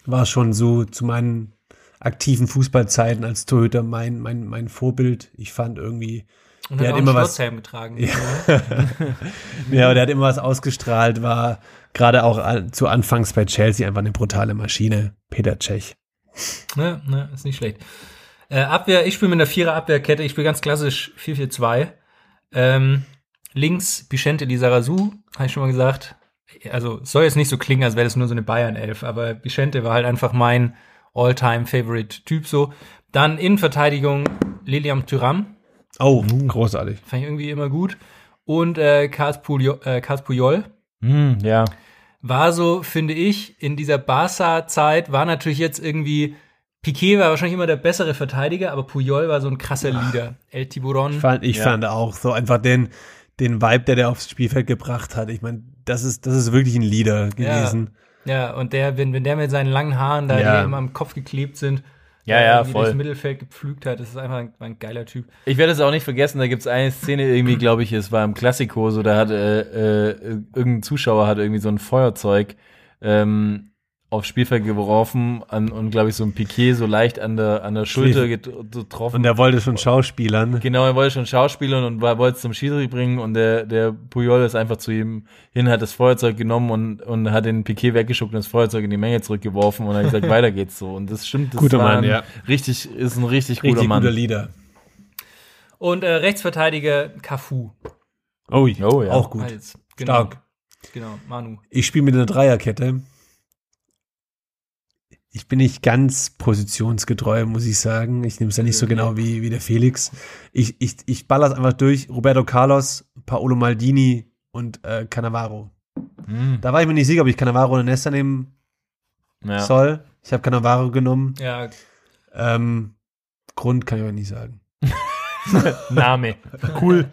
[SPEAKER 7] War schon so zu meinen aktiven Fußballzeiten als Torhüter mein, mein, mein Vorbild. Ich fand irgendwie,
[SPEAKER 6] Und
[SPEAKER 7] Der
[SPEAKER 6] hat
[SPEAKER 7] immer was-
[SPEAKER 6] getragen.
[SPEAKER 7] ja, aber der hat immer was ausgestrahlt, war gerade auch an, zu Anfangs bei Chelsea einfach eine brutale Maschine. Peter Cech.
[SPEAKER 6] Ne, ne, ist nicht schlecht. Äh, Abwehr, ich spiele mit einer Vierer Abwehrkette, ich spiele ganz klassisch 4-4-2. Ähm, links Bichente Lizarazu, habe ich schon mal gesagt. Also soll jetzt nicht so klingen, als wäre das nur so eine Bayern-Elf, aber Bichente war halt einfach mein All-Time-Favorite-Typ so. Dann Innenverteidigung Liliam Thuram,
[SPEAKER 7] Oh, großartig.
[SPEAKER 6] fand ich irgendwie immer gut. Und äh, Carles Puyol, äh, Puyol
[SPEAKER 1] Hm, ja.
[SPEAKER 6] War so, finde ich, in dieser Barca-Zeit war natürlich jetzt irgendwie Piquet war wahrscheinlich immer der bessere Verteidiger, aber Puyol war so ein krasser Leader. El Tiburon.
[SPEAKER 7] Fand, ich
[SPEAKER 1] Ja.
[SPEAKER 7] fand auch so einfach den, den Vibe, der der aufs Spielfeld gebracht hat. Ich meine, das ist, das ist wirklich ein Leader gewesen.
[SPEAKER 6] Ja, und der, wenn, wenn der mit seinen langen Haaren da,
[SPEAKER 7] Ja.
[SPEAKER 6] immer am Kopf geklebt sind,
[SPEAKER 1] Ja, ja,
[SPEAKER 6] irgendwie
[SPEAKER 1] voll.
[SPEAKER 6] durchs Mittelfeld gepflügt hat, das ist einfach ein, ein geiler Typ.
[SPEAKER 1] Ich werde es auch nicht vergessen, da gibt es eine Szene irgendwie, glaube ich, es war im Klassiko, so da hat äh, äh, irgendein Zuschauer hat irgendwie so ein Feuerzeug ähm, aufs Spielfeld geworfen an, und glaube ich so ein Piquet so leicht an der an der Schulter get- getroffen.
[SPEAKER 7] Und er wollte schon Schauspielern.
[SPEAKER 1] Genau, er wollte schon schauspielern und war- wollte es zum Schiri bringen und der, der Puyol ist einfach zu ihm hin, hat das Feuerzeug genommen und, und hat den Piquet weggeschuckt und das Feuerzeug in die Menge zurückgeworfen und hat gesagt, weiter geht's so. Und das stimmt, das
[SPEAKER 7] Guter
[SPEAKER 1] war
[SPEAKER 7] Mann,
[SPEAKER 1] ein
[SPEAKER 7] ja.
[SPEAKER 1] richtig, ist ein richtig, guter
[SPEAKER 7] Richtig
[SPEAKER 1] Mann.
[SPEAKER 7] guter Leader.
[SPEAKER 6] Und äh, Rechtsverteidiger Cafu.
[SPEAKER 7] Oh, ja.
[SPEAKER 1] Oh, ja.
[SPEAKER 7] auch gut.
[SPEAKER 6] Als, genau,
[SPEAKER 7] Stark.
[SPEAKER 6] Genau, Manu.
[SPEAKER 7] Ich spiele mit einer Dreierkette. Ich bin nicht ganz positionsgetreu, muss ich sagen. Ich nehme es ja nicht so genau wie, wie der Felix. Ich, ich, ich baller es einfach durch. Roberto Carlos, Paolo Maldini und äh, Cannavaro.
[SPEAKER 1] Hm,
[SPEAKER 7] Da war ich mir nicht sicher, ob ich Cannavaro oder Nesta nehmen
[SPEAKER 1] ja.
[SPEAKER 7] soll. Ich habe Cannavaro genommen.
[SPEAKER 6] Ja,
[SPEAKER 7] Ähm, Grund kann ich aber nicht sagen.
[SPEAKER 1] Name. Cool.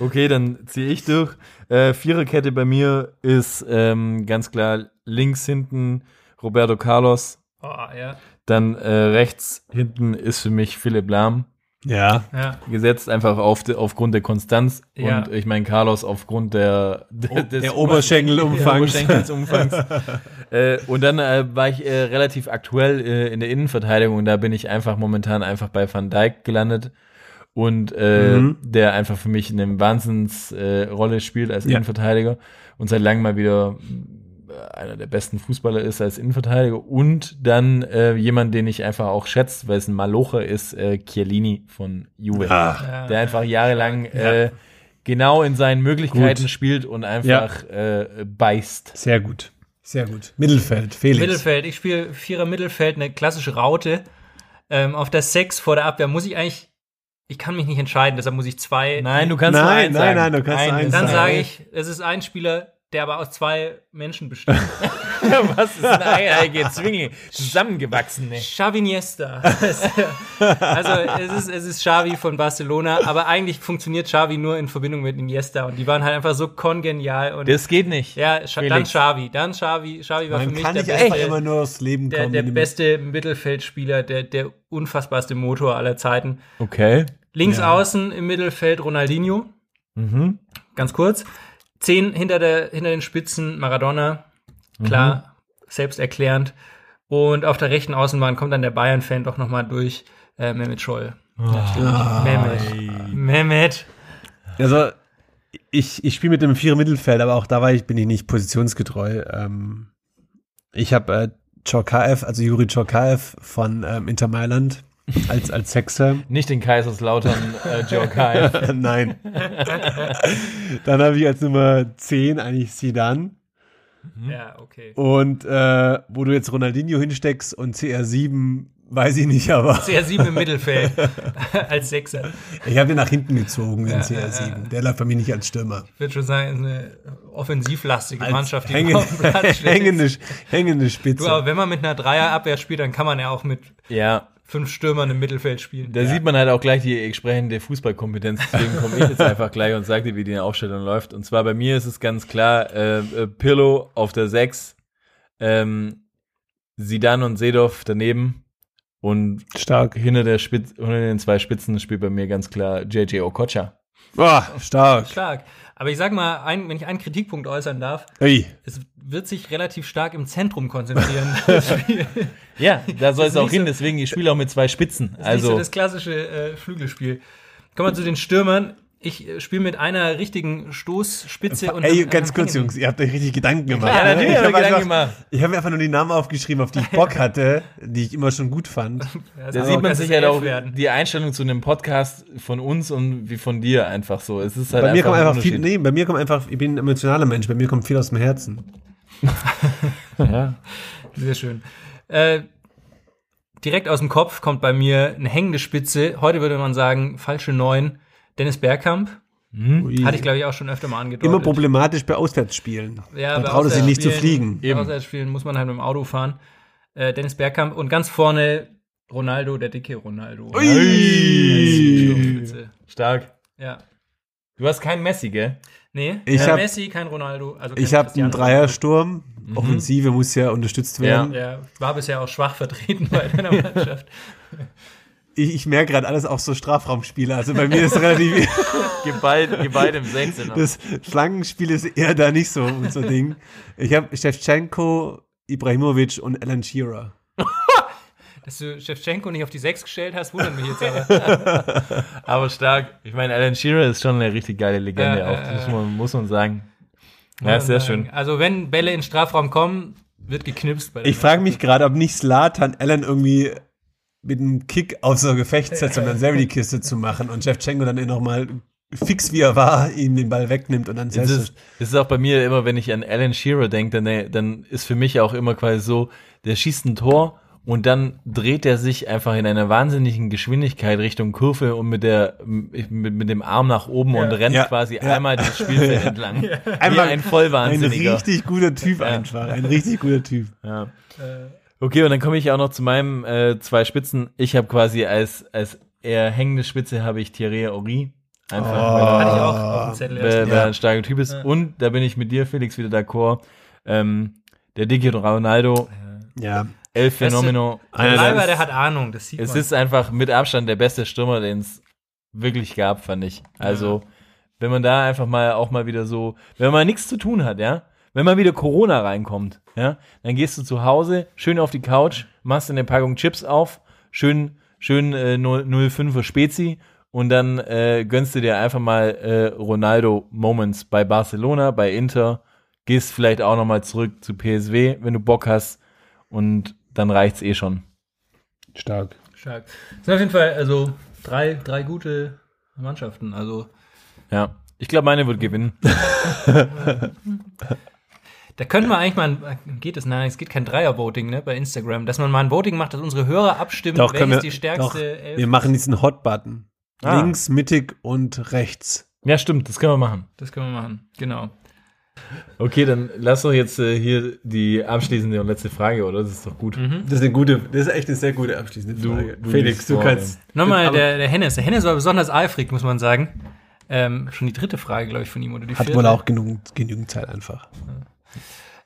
[SPEAKER 1] Okay, dann ziehe ich durch. Äh, Viererkette bei mir ist ähm, ganz klar links hinten Roberto Carlos.
[SPEAKER 6] Oh, ja,
[SPEAKER 1] Dann äh, rechts hinten ist für mich Philipp Lahm
[SPEAKER 7] Ja.
[SPEAKER 6] ja.
[SPEAKER 1] gesetzt, einfach auf de, aufgrund der Konstanz.
[SPEAKER 6] Ja.
[SPEAKER 1] Und ich meine Carlos aufgrund der, de, des
[SPEAKER 7] Der Oberschenkelumfangs.
[SPEAKER 1] Oberschenkelsumfangs. äh, und dann äh, war ich äh, relativ aktuell äh, in der Innenverteidigung und da bin ich einfach momentan einfach bei Van Dijk gelandet und äh,
[SPEAKER 7] Mhm.
[SPEAKER 1] der einfach für mich eine Wahnsinnsrolle äh, Rolle spielt als
[SPEAKER 7] Ja.
[SPEAKER 1] Innenverteidiger und seit langem mal wieder einer der besten Fußballer ist als Innenverteidiger und dann äh, jemand, den ich einfach auch schätze, weil es ein Malocher ist, äh, Chiellini von Juve,
[SPEAKER 7] Ah.
[SPEAKER 1] der einfach jahrelang äh, genau in seinen Möglichkeiten
[SPEAKER 7] Gut.
[SPEAKER 1] spielt und einfach äh, beißt.
[SPEAKER 7] Sehr gut. Sehr gut. Mittelfeld, Felix.
[SPEAKER 6] Mittelfeld. Ich spiele Vierer Mittelfeld, eine klassische Raute. Ähm, auf der Sechs vor der Abwehr muss ich eigentlich, ich kann mich nicht entscheiden, deshalb muss ich zwei.
[SPEAKER 1] Nein, du kannst nur
[SPEAKER 7] Nein,
[SPEAKER 1] eins
[SPEAKER 7] nein,
[SPEAKER 1] sagen.
[SPEAKER 7] nein, du kannst nur eins
[SPEAKER 6] Dann sage ich, es ist ein Spieler, der aber aus zwei Menschen besteht.
[SPEAKER 1] Was ist ein eieiger Zwingli? Zusammengewachsene.
[SPEAKER 6] Xavi Iniesta. also es ist, es ist Xavi von Barcelona, aber eigentlich funktioniert Xavi nur in Verbindung mit Iniesta und die waren halt einfach so kongenial und
[SPEAKER 1] Das geht nicht.
[SPEAKER 6] ja, Sch dann
[SPEAKER 1] Felix.
[SPEAKER 6] Xavi, dann Xavi, Xavi war für
[SPEAKER 7] Man
[SPEAKER 6] mich
[SPEAKER 7] kann
[SPEAKER 6] der
[SPEAKER 7] nicht einfach
[SPEAKER 6] beste,
[SPEAKER 7] immer nur aufs Leben
[SPEAKER 6] der,
[SPEAKER 7] kommen.
[SPEAKER 6] der beste Mittelfeldspieler, der, der unfassbarste Motor aller Zeiten.
[SPEAKER 1] Okay.
[SPEAKER 6] Links
[SPEAKER 7] Ja.
[SPEAKER 6] außen im Mittelfeld Ronaldinho,
[SPEAKER 1] Mhm.
[SPEAKER 6] ganz kurz. Zehn hinter, der, hinter den Spitzen Maradona, klar, selbsterklärend. Und auf der rechten Außenbahn kommt dann der Bayern-Fan doch nochmal durch, äh, Mehmet Scholl.
[SPEAKER 7] Ah,
[SPEAKER 6] Mehmet. Mehmet.
[SPEAKER 7] Also, ich, ich spiele mit dem Vierer Mittelfeld, aber auch da war ich, bin ich nicht positionsgetreu. Ähm, Ich habe äh, Chorkaev, also Juri Chorkaev von ähm, Inter Mailand als, als Sechser.
[SPEAKER 1] Nicht den Kaiserslautern äh, Joe Kai.
[SPEAKER 7] Nein. Dann habe ich als Nummer 10 eigentlich Sidan.
[SPEAKER 6] Ja, okay.
[SPEAKER 7] Und äh, wo du jetzt Ronaldinho hinsteckst und CR7, weiß ich nicht, aber
[SPEAKER 6] CR7 im Mittelfeld als Sechser.
[SPEAKER 7] ich habe den nach hinten gezogen, den CR7. Der läuft bei mir nicht als Stürmer.
[SPEAKER 6] Ich würde schon sagen, eine offensivlastige
[SPEAKER 7] Als
[SPEAKER 6] Mannschaft, die
[SPEAKER 7] hänge,
[SPEAKER 6] auf dem Platz steht.
[SPEAKER 7] hängende, hängende
[SPEAKER 6] Du,
[SPEAKER 7] Spitze.
[SPEAKER 6] aber wenn man mit einer Dreierabwehr spielt, dann kann man ja auch mit
[SPEAKER 1] ja,
[SPEAKER 6] fünf Stürmern im Mittelfeld spielen.
[SPEAKER 1] da sieht man halt auch gleich die entsprechende Fußballkompetenz. Deswegen komme ich jetzt einfach gleich und sage dir, wie die Aufstellung läuft. Und zwar bei mir ist es ganz klar, äh, äh, Pirlo auf der 6, ähm, Sidan und Seedorf daneben und
[SPEAKER 7] Stark.
[SPEAKER 1] hinter, der Spitz, hinter den zwei Spitzen spielt bei mir ganz klar JJ Okocha.
[SPEAKER 7] Boah, stark.
[SPEAKER 6] Stark. Aber ich sag mal, ein, wenn ich einen Kritikpunkt äußern darf,
[SPEAKER 7] Ey,
[SPEAKER 6] es wird sich relativ stark im Zentrum konzentrieren. das Spiel.
[SPEAKER 1] Ja, da soll es auch hin,
[SPEAKER 6] so-
[SPEAKER 1] deswegen ich spiele auch mit zwei Spitzen.
[SPEAKER 6] Das ist nicht so
[SPEAKER 1] Also
[SPEAKER 6] das klassische äh, Flügelspiel. Kommen wir zu den Stürmern. Ich spiele mit einer richtigen Stoßspitze und
[SPEAKER 7] ey, ganz kurz. Jungs, ihr habt euch richtig Gedanken gemacht.
[SPEAKER 1] Ja, natürlich
[SPEAKER 7] ich habe
[SPEAKER 1] Gedanken
[SPEAKER 7] einfach,
[SPEAKER 1] gemacht.
[SPEAKER 7] ich hab mir einfach nur die Namen aufgeschrieben, auf die ich Bock hatte, die ich immer schon gut fand.
[SPEAKER 6] Ja, das
[SPEAKER 1] da sieht man
[SPEAKER 6] das
[SPEAKER 1] sich
[SPEAKER 6] ist
[SPEAKER 1] halt auch
[SPEAKER 6] werden.
[SPEAKER 1] die Einstellung zu einem Podcast von uns und wie von dir einfach so. Es ist halt
[SPEAKER 7] Bei mir kommt
[SPEAKER 1] ein
[SPEAKER 7] einfach viel, nee, bei mir kommt einfach, ich bin ein emotionaler Mensch, bei mir kommt viel aus dem Herzen.
[SPEAKER 1] Ja.
[SPEAKER 6] Sehr schön. Äh, direkt aus dem Kopf kommt bei mir eine hängende Spitze. Heute würde man sagen, falsche Neun. Dennis Bergkamp.
[SPEAKER 7] Ui.
[SPEAKER 6] Hatte ich, glaube ich, auch schon öfter mal angedeutet.
[SPEAKER 7] Immer problematisch bei Auswärtsspielen.
[SPEAKER 6] Ja,
[SPEAKER 7] da traut er sich nicht zu fliegen.
[SPEAKER 6] Bei Auswärtsspielen muss man halt mit dem Auto fahren. Äh, Dennis Bergkamp und ganz vorne Ronaldo, der dicke Ronaldo. Sturmspitze.
[SPEAKER 1] Stark.
[SPEAKER 6] Ja.
[SPEAKER 1] Du hast keinen Messi, gell?
[SPEAKER 6] Nee,
[SPEAKER 7] Ich
[SPEAKER 6] kein
[SPEAKER 7] hab-
[SPEAKER 6] Messi, kein Ronaldo. Also kein
[SPEAKER 7] Ich habe einen Dreiersturm. Offensive muss ja unterstützt werden.
[SPEAKER 6] Ronaldo. Ja, war bisher auch schwach vertreten bei deiner Mannschaft.
[SPEAKER 7] Ich, ich merke gerade alles auch so Strafraumspiele. Also bei mir ist relativ.
[SPEAKER 1] Geballt, geballt im Sechzehner.
[SPEAKER 7] das Schlangenspiel ist eher da nicht so unser Ding. Ich habe Shevchenko, Ibrahimovic und Alan Shearer.
[SPEAKER 6] Dass du Shevchenko nicht auf die Sechs gestellt hast, wundert mich jetzt aber.
[SPEAKER 1] Aber stark. Ich meine, Alan Shearer ist schon eine richtig geile Legende
[SPEAKER 6] Ja,
[SPEAKER 1] auch. Das muss man, muss man sagen. Ja, ist sehr schön.
[SPEAKER 6] Also wenn Bälle in den Strafraum kommen, wird geknipst
[SPEAKER 7] Ich frage mich gerade, ob nicht Slatan Alan irgendwie mit einem Kick auf so ein Gefecht setzt, um dann selber die Kiste zu machen und Shevchenko dann nochmal fix wie er war, ihm den Ball wegnimmt und dann
[SPEAKER 1] Es
[SPEAKER 7] selbst.
[SPEAKER 1] ist, es ist auch bei mir immer, wenn ich an Alan Shearer denke, dann, dann ist für mich auch immer quasi so, der schießt ein Tor und dann dreht er sich einfach in einer wahnsinnigen Geschwindigkeit Richtung Kurve und mit der mit, mit dem Arm nach oben und rennt
[SPEAKER 7] Ja.
[SPEAKER 1] quasi
[SPEAKER 7] Ja.
[SPEAKER 1] einmal das Spielfeld entlang. Wie
[SPEAKER 7] Einmal
[SPEAKER 1] ein
[SPEAKER 7] ein
[SPEAKER 1] Vollwahnsinniger.
[SPEAKER 7] richtig guter Typ einfach. Ein richtig guter Typ.
[SPEAKER 1] Ja. Okay, und dann komme ich auch noch zu meinem äh, zwei Spitzen. Ich habe quasi als als eher hängende Spitze habe ich Thierry Henry. Einfach, weil er-
[SPEAKER 6] Hatte ich auch auf dem Zettel.
[SPEAKER 1] wer,
[SPEAKER 6] erst.
[SPEAKER 1] wer ein starker Typ ist. Und da bin ich mit dir, Felix, wieder d'accord. Ähm, der dicke Ronaldo,
[SPEAKER 7] Ja.
[SPEAKER 1] El
[SPEAKER 6] Weißt du. Der
[SPEAKER 7] der-
[SPEAKER 6] hat Ahnung, das sieht
[SPEAKER 1] Es
[SPEAKER 6] man.
[SPEAKER 1] ist einfach mit Abstand der beste Stürmer, den es wirklich gab, fand ich. Also, wenn man da einfach mal auch mal wieder so, wenn man nichts zu tun hat, ja, wenn mal wieder Corona reinkommt, ja, dann gehst du zu Hause, schön auf die Couch, machst eine Packung Chips auf, schön, schön äh, 0- 05er Spezi und dann äh, gönnst du dir einfach mal äh, Ronaldo Moments bei Barcelona, bei Inter, gehst vielleicht auch noch mal zurück zu PSW, wenn du Bock hast und dann reicht's eh schon.
[SPEAKER 7] Stark.
[SPEAKER 6] Stark. Das sind auf jeden Fall also drei, drei gute Mannschaften. Also
[SPEAKER 1] Ja, ich glaube, meine wird gewinnen.
[SPEAKER 6] da können wir eigentlich mal, ein, geht es? Nein, es geht kein Dreier-Voting ne, bei Instagram, dass man mal ein Voting macht, dass unsere Hörer abstimmen,
[SPEAKER 7] Doch, können
[SPEAKER 6] welches
[SPEAKER 7] wir,
[SPEAKER 6] die stärkste
[SPEAKER 7] doch,
[SPEAKER 6] Elf
[SPEAKER 7] wir machen diesen Hot-Button.
[SPEAKER 1] Ah.
[SPEAKER 7] Links, mittig und rechts.
[SPEAKER 1] Ja, stimmt, das können wir machen.
[SPEAKER 6] Das können wir machen, genau.
[SPEAKER 1] Okay, dann lass doch jetzt äh, hier die abschließende und letzte Frage, oder? Das ist doch gut.
[SPEAKER 7] Das ist eine gute, das ist echt eine sehr gute abschließende Frage.
[SPEAKER 1] du
[SPEAKER 7] Felix,
[SPEAKER 1] liest
[SPEAKER 7] du kannst.
[SPEAKER 6] Nochmal der, der Hennes. Der Hennes war besonders eifrig, muss man sagen. Ähm, schon die dritte Frage, glaube ich, von ihm oder die
[SPEAKER 7] Hat
[SPEAKER 6] vierte.
[SPEAKER 7] wohl auch genügend, genügend Zeit einfach.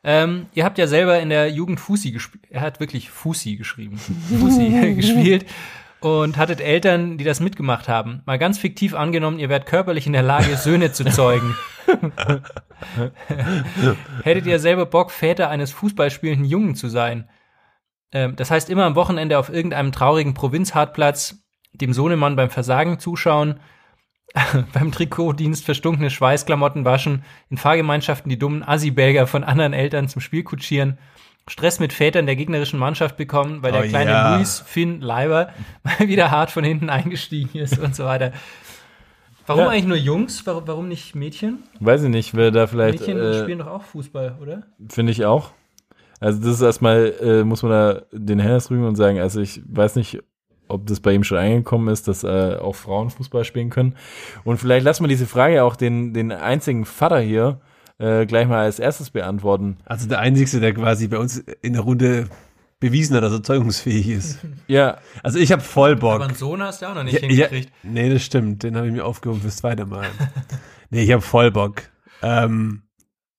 [SPEAKER 6] Ähm, ihr habt ja selber in der Jugend Fusi gespielt. Er hat wirklich Fusi geschrieben. Fusi gespielt. Und hattet Eltern, die das mitgemacht haben. Mal ganz fiktiv angenommen, ihr wärt körperlich in der Lage, Söhne zu zeugen. Hättet ihr selber Bock, Väter eines fußballspielenden Jungen zu sein? Ähm, das heißt, immer am Wochenende auf irgendeinem traurigen Provinzhartplatz dem Sohnemann beim Versagen zuschauen, beim Trikotdienst verstunkene Schweißklamotten waschen, in Fahrgemeinschaften die dummen Assi-Belger von anderen Eltern zum Spiel kutschieren, Stress mit Vätern der gegnerischen Mannschaft bekommen, weil der
[SPEAKER 7] Oh
[SPEAKER 6] kleine
[SPEAKER 7] ja.
[SPEAKER 6] Luis Finn Leiber mal wieder hart von hinten eingestiegen ist und so weiter. Warum
[SPEAKER 1] Ja.
[SPEAKER 6] eigentlich nur Jungs? Warum, nicht Mädchen?
[SPEAKER 1] Weiß ich nicht, wer da vielleicht.
[SPEAKER 6] Mädchen
[SPEAKER 1] Äh,
[SPEAKER 6] spielen doch auch Fußball, oder?
[SPEAKER 1] Finde ich auch. Also das ist erstmal, äh, muss man da den Hennes rügen und sagen, also ich weiß nicht, ob das bei ihm schon angekommen ist, dass äh, auch Frauen Fußball spielen können. Und vielleicht lassen wir diese Frage auch den, den einzigen Vater hier äh, gleich mal als erstes beantworten.
[SPEAKER 7] Also der Einzige, der quasi bei uns in der Runde bewiesen hat, dass er zeugungsfähig ist.
[SPEAKER 1] Ja,
[SPEAKER 7] Also ich habe voll Bock.
[SPEAKER 6] Aber einen Sohn hast du auch noch nicht
[SPEAKER 7] Ja, ja,
[SPEAKER 6] hingekriegt.
[SPEAKER 7] nee, das stimmt. Den habe ich mir aufgehoben fürs zweite Mal. nee, ich habe voll Bock. Ähm,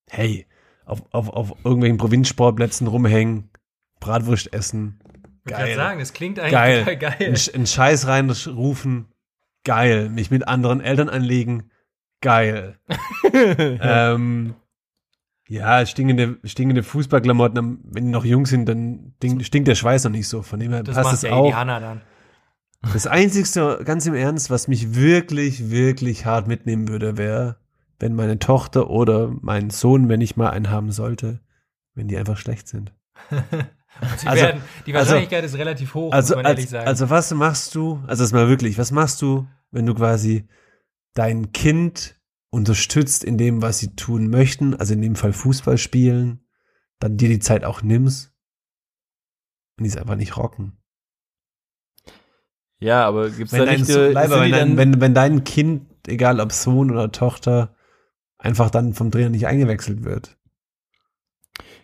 [SPEAKER 7] hey, auf, auf, auf irgendwelchen Provinzsportplätzen rumhängen, Bratwurst essen.
[SPEAKER 6] Ich kann sagen, das klingt eigentlich
[SPEAKER 7] Geil.
[SPEAKER 6] total geil.
[SPEAKER 7] Sch- einen Scheiß reinrufen. Geil. Mich mit anderen Eltern anlegen. Geil. ähm, ja, stinkende, stinkende Fußballklamotten, am- wenn die noch jung sind, dann stinkt der Schweiß noch nicht so. Von dem her
[SPEAKER 6] Das
[SPEAKER 7] passt es
[SPEAKER 6] ja
[SPEAKER 7] auch.
[SPEAKER 6] die Hanna dann.
[SPEAKER 7] Das Einzigste, ganz im Ernst, was mich wirklich, wirklich hart mitnehmen würde, wäre, wenn meine Tochter oder mein Sohn, wenn ich mal einen haben sollte, wenn die einfach schlecht sind.
[SPEAKER 6] Sie
[SPEAKER 7] Also-
[SPEAKER 6] werden, die
[SPEAKER 7] also-
[SPEAKER 6] Wahrscheinlichkeit ist relativ hoch,
[SPEAKER 7] Also,
[SPEAKER 6] muss man ehrlich
[SPEAKER 7] als,
[SPEAKER 6] sagen.
[SPEAKER 7] also was machst du, also das mal wirklich, was machst du, wenn du quasi dein Kind unterstützt in dem, was sie tun möchten, also in dem Fall Fußball spielen, dann dir die Zeit auch nimmst und die es einfach nicht rocken.
[SPEAKER 1] ja, aber gibt's
[SPEAKER 7] wenn
[SPEAKER 1] da nicht,
[SPEAKER 7] so
[SPEAKER 1] äh,
[SPEAKER 7] Leiber,
[SPEAKER 1] sind
[SPEAKER 7] wenn,
[SPEAKER 1] die
[SPEAKER 7] dein, wenn, wenn dein Kind, egal ob Sohn oder Tochter, einfach dann vom Trainer nicht eingewechselt wird.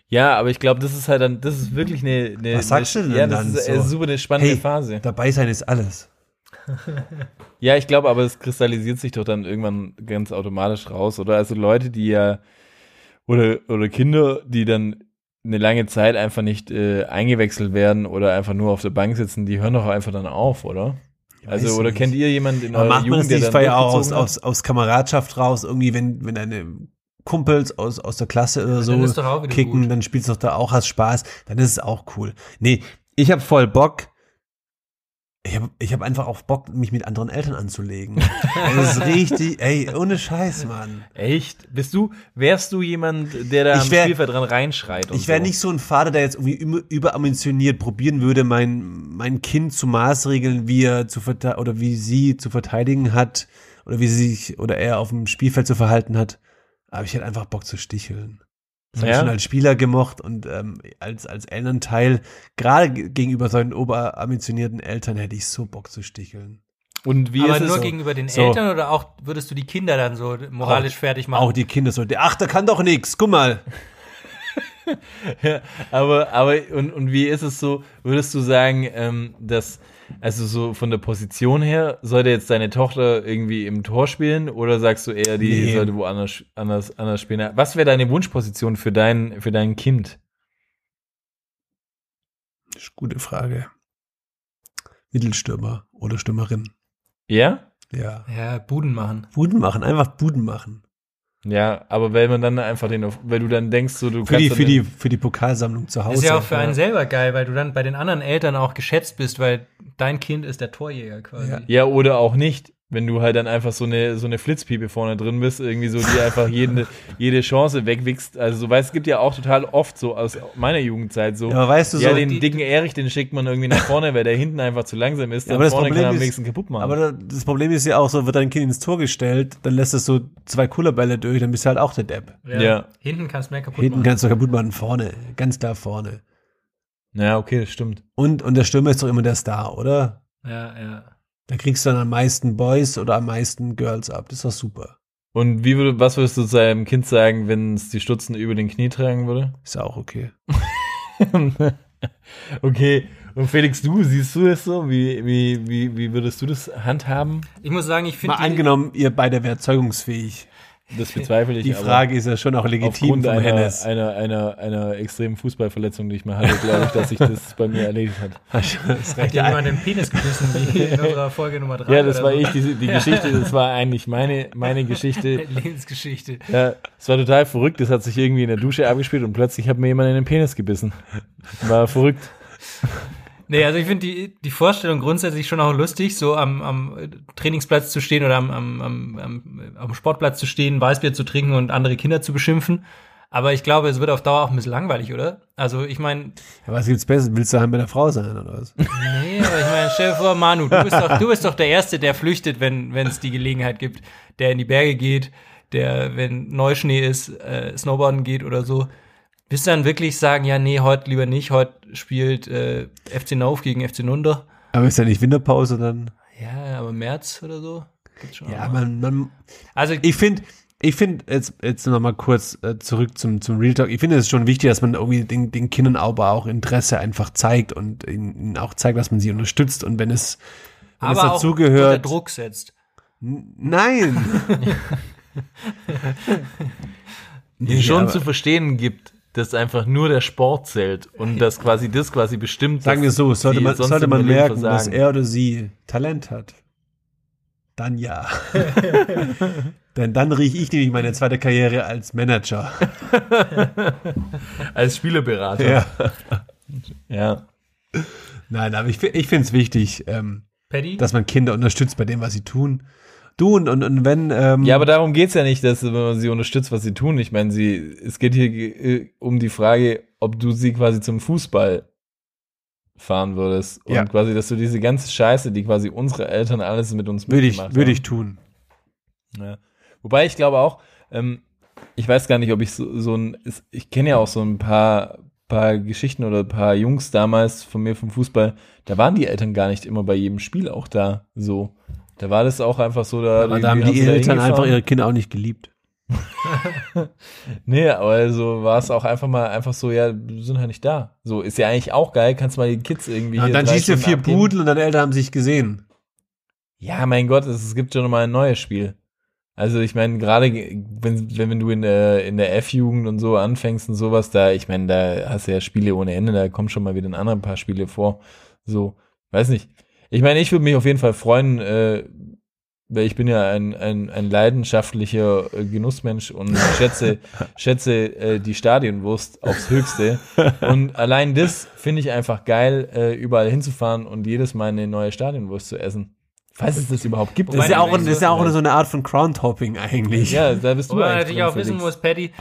[SPEAKER 1] Ja, aber ich glaube, das ist halt dann, das ist wirklich eine, eine
[SPEAKER 7] Was sagst du
[SPEAKER 1] eine,
[SPEAKER 7] denn
[SPEAKER 1] Ja, das
[SPEAKER 7] dann
[SPEAKER 1] ist äh,
[SPEAKER 7] so?
[SPEAKER 1] super eine spannende
[SPEAKER 7] Hey,
[SPEAKER 1] Phase.
[SPEAKER 7] Dabei sein ist alles.
[SPEAKER 1] Ja, ich glaube, aber es kristallisiert sich doch dann irgendwann ganz automatisch raus, oder? Also Leute, die ja oder oder Kinder, die dann eine lange Zeit einfach nicht äh, eingewechselt werden oder einfach nur auf der Bank sitzen, die hören doch einfach dann auf, oder? Also
[SPEAKER 7] Weiß
[SPEAKER 1] oder
[SPEAKER 7] nicht.
[SPEAKER 1] kennt ihr jemanden in eurer
[SPEAKER 7] macht man
[SPEAKER 1] Jugend,
[SPEAKER 7] das
[SPEAKER 1] der
[SPEAKER 7] nicht
[SPEAKER 1] dann
[SPEAKER 7] vielleicht auch aus,
[SPEAKER 1] durchgezogen hat?
[SPEAKER 7] aus, aus Kameradschaft raus, irgendwie, wenn, wenn deine Kumpels aus, aus der Klasse oder so
[SPEAKER 6] dann
[SPEAKER 7] kicken,
[SPEAKER 6] gut.
[SPEAKER 7] dann spielst du doch da auch, hast Spaß, dann ist es auch cool. Nee, ich habe voll Bock. Ich habe ich hab einfach auch Bock, mich mit anderen Eltern anzulegen. das ist richtig, ey, ohne Scheiß, Mann.
[SPEAKER 1] Echt? Bist du, wärst du jemand, der da
[SPEAKER 7] Ich
[SPEAKER 1] am
[SPEAKER 7] wär-
[SPEAKER 1] Spielfeld dran reinschreit?
[SPEAKER 7] Ich wäre
[SPEAKER 1] so?
[SPEAKER 7] nicht so ein Vater, der jetzt irgendwie über- überambitioniert probieren würde, mein, mein Kind zu maßregeln, wie er zu oder wie sie zu verteidigen hat oder wie sie sich oder er auf dem Spielfeld zu verhalten hat. Aber ich hätte einfach Bock zu sticheln. Das habe ich
[SPEAKER 1] Ja?
[SPEAKER 7] schon als Spieler gemocht und ähm, als, als Elternteil, gerade ge- gegenüber solchen oberambitionierten Eltern, hätte ich so Bock zu sticheln.
[SPEAKER 1] Und wie
[SPEAKER 6] Aber
[SPEAKER 1] ist
[SPEAKER 6] nur
[SPEAKER 1] es?
[SPEAKER 6] gegenüber den
[SPEAKER 7] So.
[SPEAKER 6] Eltern oder auch würdest du die Kinder dann so moralisch fertig machen?
[SPEAKER 7] Auch die Kinder so, ach, der kann doch nix, guck mal.
[SPEAKER 1] Ja, aber, aber, und, und wie ist es so, würdest du sagen, ähm, dass, also so von der Position her, sollte jetzt deine Tochter irgendwie im Tor spielen oder sagst du eher, die
[SPEAKER 7] Nee.
[SPEAKER 1] sollte woanders anders, anders spielen? Was wäre deine Wunschposition für dein, für dein Kind?
[SPEAKER 7] Das ist eine gute Frage. Mittelstürmer oder Stürmerin.
[SPEAKER 1] Ja?
[SPEAKER 7] Ja.
[SPEAKER 6] ja, Buden machen.
[SPEAKER 7] Buden machen, einfach Buden machen.
[SPEAKER 1] Ja, aber wenn man dann einfach den, auf- weil du dann denkst, so du
[SPEAKER 7] Für die,
[SPEAKER 1] dann
[SPEAKER 7] für die, für die Pokalsammlung zu Hause.
[SPEAKER 6] Ist ja auch für einen
[SPEAKER 7] Ja.
[SPEAKER 6] selber geil, weil du dann bei den anderen Eltern auch geschätzt bist, weil dein Kind ist der Torjäger quasi.
[SPEAKER 7] Ja.
[SPEAKER 1] Ja, oder auch nicht. Wenn du halt dann einfach so eine, so eine Flitzpiepe vorne drin bist, irgendwie so, die einfach jede, jede Chance wegwichst. Also, so, weißt, es gibt ja auch total oft so aus meiner Jugendzeit so.
[SPEAKER 7] Ja, aber weißt du
[SPEAKER 1] ja,
[SPEAKER 7] so,
[SPEAKER 1] den
[SPEAKER 7] die-
[SPEAKER 1] dicken Erich, den schickt man irgendwie nach vorne, weil der hinten einfach zu langsam ist.
[SPEAKER 7] Ja,
[SPEAKER 1] Dann
[SPEAKER 7] aber das
[SPEAKER 1] vorne kann er am
[SPEAKER 7] Problem
[SPEAKER 1] wenigsten
[SPEAKER 7] ist,
[SPEAKER 1] kaputt machen.
[SPEAKER 7] aber das Problem ist ja auch so, wird dein Kind ins Tor gestellt, dann lässt es so zwei Coolerbälle durch, dann bist du halt auch der Depp.
[SPEAKER 1] Ja.
[SPEAKER 6] Hinten kannst du mehr kaputt
[SPEAKER 7] Hinten
[SPEAKER 6] machen.
[SPEAKER 7] kannst du kaputt machen, vorne, ganz klar vorne.
[SPEAKER 1] ja, okay, das stimmt.
[SPEAKER 7] Und, und der Stürmer ist doch immer der Star, oder?
[SPEAKER 6] Ja, ja.
[SPEAKER 7] Da kriegst du dann am meisten Boys oder am meisten Girls ab. Das ist doch super.
[SPEAKER 1] Und wie würde, was würdest du seinem Kind sagen, wenn es die Stutzen über den Knie tragen würde?
[SPEAKER 7] Ist ja auch okay.
[SPEAKER 1] okay. Und Felix, du, siehst du das so? Wie, wie, wie, wie würdest du das handhaben?
[SPEAKER 6] Ich muss sagen, ich
[SPEAKER 7] Mal
[SPEAKER 6] finde
[SPEAKER 7] angenommen, ihr beide wärt zeugungsfähig.
[SPEAKER 1] Das bezweifle ich.
[SPEAKER 7] Die
[SPEAKER 1] aber-
[SPEAKER 7] Frage ist ja schon auch legitim
[SPEAKER 1] Aufgrund einer,
[SPEAKER 7] Hennes.
[SPEAKER 1] einer, einer, einer extremen Fußballverletzung, die ich mal hatte, glaube ich, dass sich das bei mir erledigt hat.
[SPEAKER 7] Das
[SPEAKER 6] hat dir
[SPEAKER 7] ja
[SPEAKER 6] jemand den Penis gebissen, wie in unserer Folge Nummer 3.
[SPEAKER 1] Ja, das war ich, die, die Geschichte, das war eigentlich meine, meine Geschichte.
[SPEAKER 6] Lebensgeschichte.
[SPEAKER 1] Ja, es war total verrückt, das hat sich irgendwie in der Dusche abgespielt und plötzlich hat mir jemand in den Penis gebissen. War verrückt.
[SPEAKER 6] Nee, also ich finde die, die Vorstellung grundsätzlich schon auch lustig, so am, am Trainingsplatz zu stehen oder am, am, am, am, Sportplatz zu stehen, Weißbier zu trinken und andere Kinder zu beschimpfen. Aber ich glaube, es wird auf Dauer auch ein bisschen langweilig, oder? Also ich meine,
[SPEAKER 7] Ja, was gibt's Besseres? Willst du halt mit der Frau sein oder was?
[SPEAKER 6] nee, aber ich meine, stell dir vor, Manu, du bist doch, du bist doch der Erste, der flüchtet, wenn wenn es die Gelegenheit gibt, der in die Berge geht, der, wenn Neuschnee ist, äh, Snowboarden geht oder so. Wirst du dann wirklich sagen, ja, nee, heute lieber nicht, heute spielt äh, FC Nauf gegen FC Nunder.
[SPEAKER 7] Aber ist ja nicht Winterpause dann?
[SPEAKER 6] Ja, aber März oder so. Schon
[SPEAKER 7] Ja, man, man,
[SPEAKER 6] also
[SPEAKER 7] ich finde, ich finde, jetzt, jetzt noch mal kurz äh, zurück zum, zum Real Talk. Ich finde, es ist schon wichtig, dass man irgendwie den, den Kindern aber auch Interesse einfach zeigt und ihnen auch zeigt, dass man sie unterstützt. Und wenn es, wenn es
[SPEAKER 6] aber auch unter
[SPEAKER 7] dazugehört.
[SPEAKER 6] Druck setzt.
[SPEAKER 7] Nein!
[SPEAKER 1] die schon
[SPEAKER 7] aber-
[SPEAKER 1] zu verstehen gibt, dass einfach nur der Sport zählt und dass quasi das quasi bestimmt.
[SPEAKER 7] Sagen wir
[SPEAKER 1] dass
[SPEAKER 7] so, sollte man, sollte man merken, dass
[SPEAKER 1] versagen.
[SPEAKER 7] er oder sie Talent hat, dann ja. Denn dann rieche ich nämlich meine zweite Karriere als Manager.
[SPEAKER 1] als Spielerberater.
[SPEAKER 7] Ja.
[SPEAKER 1] ja.
[SPEAKER 7] Nein, aber ich, ich finde es wichtig, ähm,
[SPEAKER 6] Paddy?
[SPEAKER 7] dass man Kinder unterstützt bei dem, was sie tun. Du und, und, und wenn, ähm,
[SPEAKER 1] Ja, aber darum geht's ja nicht, dass man sie unterstützt, was sie tun. Ich meine, sie, es geht hier äh, um die Frage, ob du sie quasi zum Fußball fahren würdest. Und
[SPEAKER 7] Ja.
[SPEAKER 1] quasi, dass du diese ganze Scheiße, die quasi unsere Eltern alles mit uns
[SPEAKER 7] würde ich, würde ich tun.
[SPEAKER 1] Ja. Wobei ich glaube auch, ähm, ich weiß gar nicht, ob ich so, so ein, ich kenne ja auch so ein paar, paar Geschichten oder ein paar Jungs damals von mir vom Fußball, da waren die Eltern gar nicht immer bei jedem Spiel auch da, so. Da war das auch einfach so, da,
[SPEAKER 7] Aber da haben die Eltern einfach ihre Kinder auch nicht geliebt.
[SPEAKER 1] Nee, aber also war es auch einfach mal einfach so, ja, sind halt nicht da. So, ist ja eigentlich auch geil, kannst mal die Kids irgendwie
[SPEAKER 7] Ja, und dann schießt ihr
[SPEAKER 1] Stunden
[SPEAKER 7] vier
[SPEAKER 1] abgeben.
[SPEAKER 7] Pudel und deine Eltern haben sich gesehen.
[SPEAKER 1] Ja, mein Gott, es, es gibt schon mal ein neues Spiel. Also ich meine, gerade wenn, wenn, du in der, in der F-Jugend und so anfängst und sowas, da, ich meine, da hast du ja Spiele ohne Ende, da kommen schon mal wieder ein anderen paar Spiele vor. So, weiß nicht. Ich meine, ich würde mich auf jeden Fall freuen, äh, weil ich bin ja ein, ein, ein leidenschaftlicher äh, Genussmensch und schätze, schätze äh, die Stadionwurst aufs Höchste. Und allein das finde ich einfach geil, äh, überall hinzufahren und jedes Mal eine neue Stadionwurst zu essen. Falls es das überhaupt gibt.
[SPEAKER 7] Das ist ja auch, das ist ja auch
[SPEAKER 1] so.
[SPEAKER 7] so eine Art von Crown-Topping eigentlich.
[SPEAKER 1] Ja, da bist du
[SPEAKER 6] Wobei man natürlich auch wissen muss, Paddy,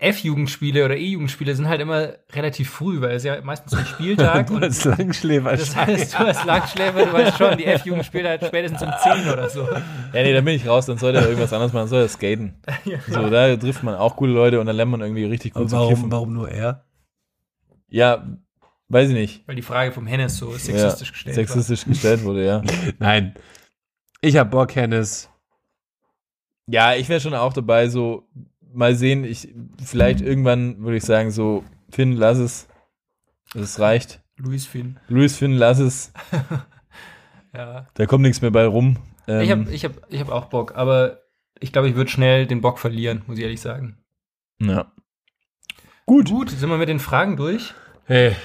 [SPEAKER 6] F-Jugendspiele oder E-Jugendspiele sind halt immer relativ früh, weil es ja meistens ein Spieltag
[SPEAKER 7] Du als Langschläfer.
[SPEAKER 6] das heißt, du als Langschläfer, du weißt schon, die F-Jugend spielt halt spätestens um 10 oder so.
[SPEAKER 1] Ja, nee, da bin ich raus, dann soll der irgendwas anderes machen, dann soll er skaten. So, da trifft man auch coole Leute und dann lernt man irgendwie richtig gut
[SPEAKER 7] Aber
[SPEAKER 1] zu
[SPEAKER 7] warum,
[SPEAKER 1] kiffen.
[SPEAKER 7] warum nur er?
[SPEAKER 1] Ja, weiß ich nicht.
[SPEAKER 6] Weil die Frage vom Hennes so
[SPEAKER 1] Ja,
[SPEAKER 6] sexistisch gestellt
[SPEAKER 1] sexistisch gestellt wurde, ja.
[SPEAKER 7] Nein. Ich hab Bock, Hennes.
[SPEAKER 1] Ja, ich wäre schon auch dabei, so mal sehen, ich vielleicht irgendwann würde ich sagen, so, Finn, lass es. Es reicht.
[SPEAKER 6] Luis Finn.
[SPEAKER 1] Luis Finn, lass es.
[SPEAKER 6] Ja.
[SPEAKER 1] Da kommt nichts mehr bei rum. Ähm,
[SPEAKER 6] Ich habe ich hab, ich hab auch Bock, aber ich glaube, ich würde schnell den Bock verlieren, muss ich ehrlich sagen.
[SPEAKER 1] ja.
[SPEAKER 6] Gut. Gut, sind wir mit den Fragen durch.
[SPEAKER 7] Hey.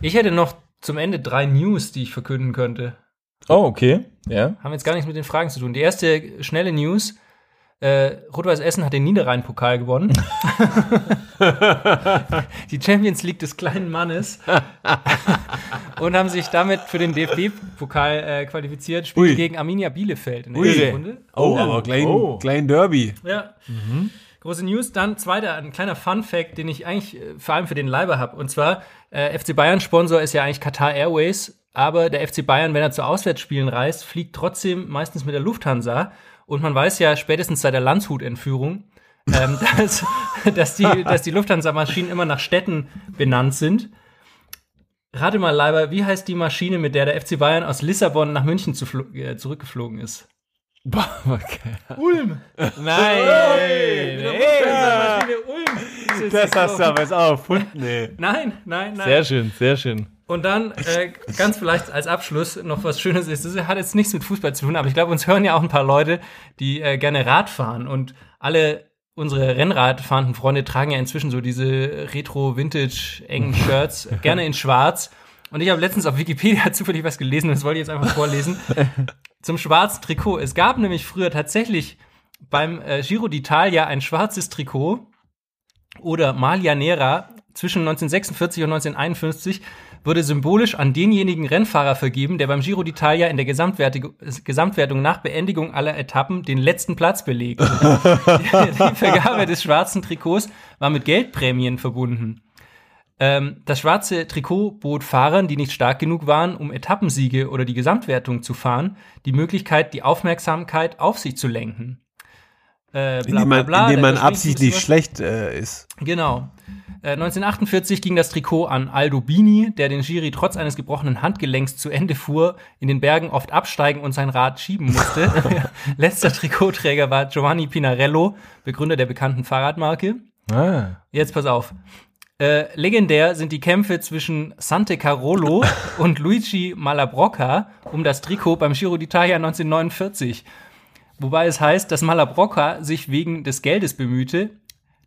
[SPEAKER 6] Ich hätte noch zum Ende drei News, die ich verkünden könnte.
[SPEAKER 1] Oh, okay. Ja.
[SPEAKER 6] Haben jetzt gar nichts mit den Fragen zu tun. Die erste schnelle News. Äh, Rot-Weiß Essen hat den Niederrhein-Pokal gewonnen. die Champions League des kleinen Mannes. und haben sich damit für den DFB-Pokal äh, qualifiziert. Spielen
[SPEAKER 7] Ui.
[SPEAKER 6] gegen Arminia Bielefeld in der
[SPEAKER 7] Ui.
[SPEAKER 6] ersten Runde.
[SPEAKER 7] Oh, aber klein,
[SPEAKER 1] Oh.
[SPEAKER 7] klein Derby.
[SPEAKER 6] Ja. Große News. Dann zweiter, ein kleiner Fun-Fact, den ich eigentlich äh, vor allem für den Leiber habe. Und zwar, äh, FC Bayern-Sponsor ist ja eigentlich Qatar Airways, aber der FC Bayern, wenn er zu Auswärtsspielen reist, fliegt trotzdem meistens mit der Lufthansa. Und man weiß ja spätestens seit der Landshut-Entführung, ähm, dass, dass die, dass die Lufthansa-Maschinen immer nach Städten benannt sind. Rate mal, Leiber, wie heißt die Maschine, mit der der FC Bayern aus Lissabon nach München zu äh, zurückgeflogen ist? Ulm!
[SPEAKER 1] Nein!
[SPEAKER 6] Maschine Ulm.
[SPEAKER 7] Das hast du aber jetzt auch erfunden, ey.
[SPEAKER 6] Nein, nein, nein.
[SPEAKER 1] Sehr schön, sehr schön.
[SPEAKER 6] Und dann äh, ganz vielleicht als Abschluss noch was Schönes ist. Das hat jetzt nichts mit Fußball zu tun, aber ich glaube, uns hören ja auch ein paar Leute, die äh, gerne Rad fahren. Und alle unsere Rennradfahrenden Freunde tragen ja inzwischen so diese Retro-Vintage-engen Shirts, gerne in schwarz. Und ich habe letztens auf Wikipedia zufällig was gelesen und das wollte ich jetzt einfach vorlesen. Zum schwarzen Trikot. Es gab nämlich früher tatsächlich beim äh, Giro d'Italia ein schwarzes Trikot oder Maglia Nera zwischen 1946 und 1951 wurde symbolisch an denjenigen Rennfahrer vergeben, der beim Giro d'Italia in der Gesamtwertung, Gesamtwertung nach Beendigung aller Etappen den letzten Platz belegt. die Vergabe des schwarzen Trikots war mit Geldprämien verbunden. Ähm, das schwarze Trikot bot Fahrern, die nicht stark genug waren, um Etappensiege oder die Gesamtwertung zu fahren, die Möglichkeit, die Aufmerksamkeit auf sich zu lenken. Äh, bla,
[SPEAKER 7] Indem
[SPEAKER 6] bla,
[SPEAKER 7] man,
[SPEAKER 6] bla,
[SPEAKER 7] indem
[SPEAKER 6] der
[SPEAKER 7] man absichtlich schlecht äh, ist.
[SPEAKER 6] Genau. Äh, 1948 ging das Trikot an Aldo Bini, der den Giri trotz eines gebrochenen Handgelenks zu Ende fuhr, in den Bergen oft absteigen und sein Rad schieben musste. Letzter Trikotträger war Giovanni Pinarello, Begründer der bekannten Fahrradmarke.
[SPEAKER 1] Ah.
[SPEAKER 6] Jetzt pass auf. Äh, legendär sind die Kämpfe zwischen Sante Carolo und Luigi Malabrocca um das Trikot beim Giro d'Italia 1949. Wobei es heißt, dass Malabrocca sich wegen des Geldes bemühte,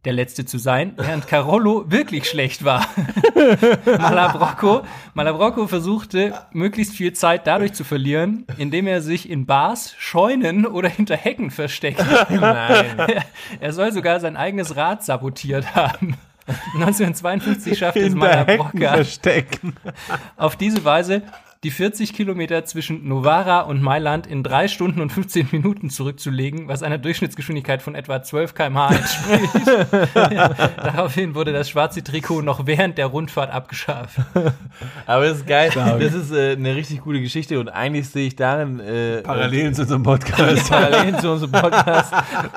[SPEAKER 6] der Letzte zu sein, während Carolo wirklich schlecht war. Malabrocco, Malabrocco versuchte, möglichst viel Zeit dadurch zu verlieren, indem er sich in Bars, Scheunen oder hinter Hecken versteckte.
[SPEAKER 1] Nein.
[SPEAKER 6] Er soll sogar sein eigenes Rad sabotiert haben. 1952 schaffte es Malabrocca auf diese Weise die 40 Kilometer zwischen Novara und Mailand in drei Stunden und 15 Minuten zurückzulegen, was einer Durchschnittsgeschwindigkeit von etwa 12 km/h entspricht. Daraufhin wurde das schwarze Trikot noch während der Rundfahrt abgeschafft.
[SPEAKER 1] Aber das ist geil. Das ist äh, eine richtig gute Geschichte und eigentlich sehe ich darin äh,
[SPEAKER 7] Parallel zu unserem Podcast.
[SPEAKER 1] Parallelen zu unserem Podcast.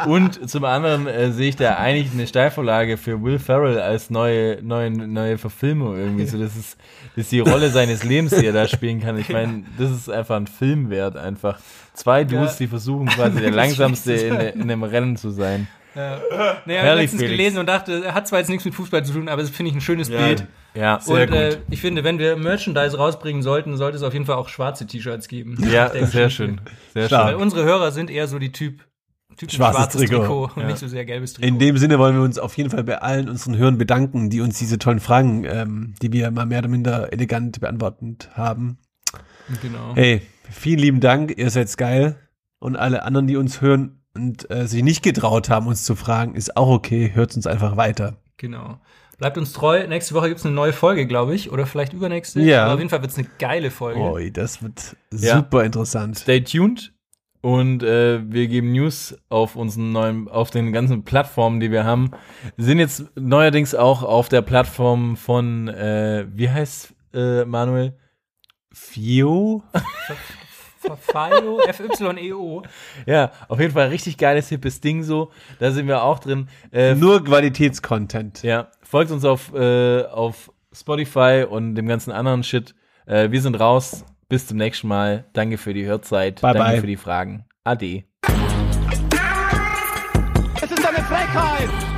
[SPEAKER 1] Und zum anderen äh, sehe ich da eigentlich eine Steilvorlage für Will Ferrell als neue, neue, neue Verfilmung irgendwie. So, das ist, ist die Rolle seines Lebens, die er da spielen kann. Ich meine, das ist einfach ein Film wert, einfach. Zwei Dudes,
[SPEAKER 6] Ja.
[SPEAKER 1] die versuchen quasi der langsamste in, in dem Rennen zu sein.
[SPEAKER 6] Ja. Naja, ich habe letztens
[SPEAKER 1] Felix.
[SPEAKER 6] gelesen und dachte, er hat zwar jetzt nichts mit Fußball zu tun, aber das finde ich ein schönes Bild.
[SPEAKER 1] Ja,
[SPEAKER 6] und Äh, ich finde, wenn wir Merchandise rausbringen sollten, sollte es auf jeden Fall auch schwarze T-Shirts geben.
[SPEAKER 1] ja, sehr schön. Sehr
[SPEAKER 7] Stark.
[SPEAKER 6] Weil
[SPEAKER 1] schön.
[SPEAKER 6] unsere Hörer sind eher so die Typ, Typ
[SPEAKER 7] Schwarzes
[SPEAKER 6] schwarzes
[SPEAKER 7] Trikot.
[SPEAKER 6] Trikot, und
[SPEAKER 1] Ja.
[SPEAKER 6] nicht so sehr gelbes Trikot.
[SPEAKER 7] In dem Sinne wollen wir uns auf jeden Fall bei allen unseren Hörern bedanken, die uns diese tollen Fragen, ähm, die wir mal mehr oder minder elegant beantwortet haben.
[SPEAKER 6] genau.
[SPEAKER 7] Hey, vielen lieben Dank, ihr seid geil. Und alle anderen, die uns hören und äh, sich nicht getraut haben, uns zu fragen, ist auch okay. Hört uns einfach weiter.
[SPEAKER 6] Genau. Bleibt uns treu. Nächste Woche gibt's eine neue Folge, glaube ich. Oder vielleicht übernächste.
[SPEAKER 7] Ja.
[SPEAKER 6] Aber auf jeden Fall wird's eine geile Folge.
[SPEAKER 7] Oi, das wird
[SPEAKER 1] Ja.
[SPEAKER 7] super interessant.
[SPEAKER 1] Stay tuned. Und äh, wir geben News auf unseren neuen, auf den ganzen Plattformen, die wir haben. Sind jetzt neuerdings auch auf der Plattform von, äh, wie heißt äh, Manuel?
[SPEAKER 7] Fio?
[SPEAKER 6] Fafio, F-Y-E-O.
[SPEAKER 1] Ja, auf jeden Fall richtig geiles, hippes Ding so. Da sind wir auch drin. Äh,
[SPEAKER 7] Nur Qualitätscontent.
[SPEAKER 1] ja, folgt uns auf, äh, auf Spotify und dem ganzen anderen Shit. Äh, wir sind raus. Bis zum nächsten Mal. Danke für die Hörzeit.
[SPEAKER 7] Bye,
[SPEAKER 1] Danke
[SPEAKER 7] bye.
[SPEAKER 1] für die Fragen. Ade.
[SPEAKER 4] Es ist eine Frechheit!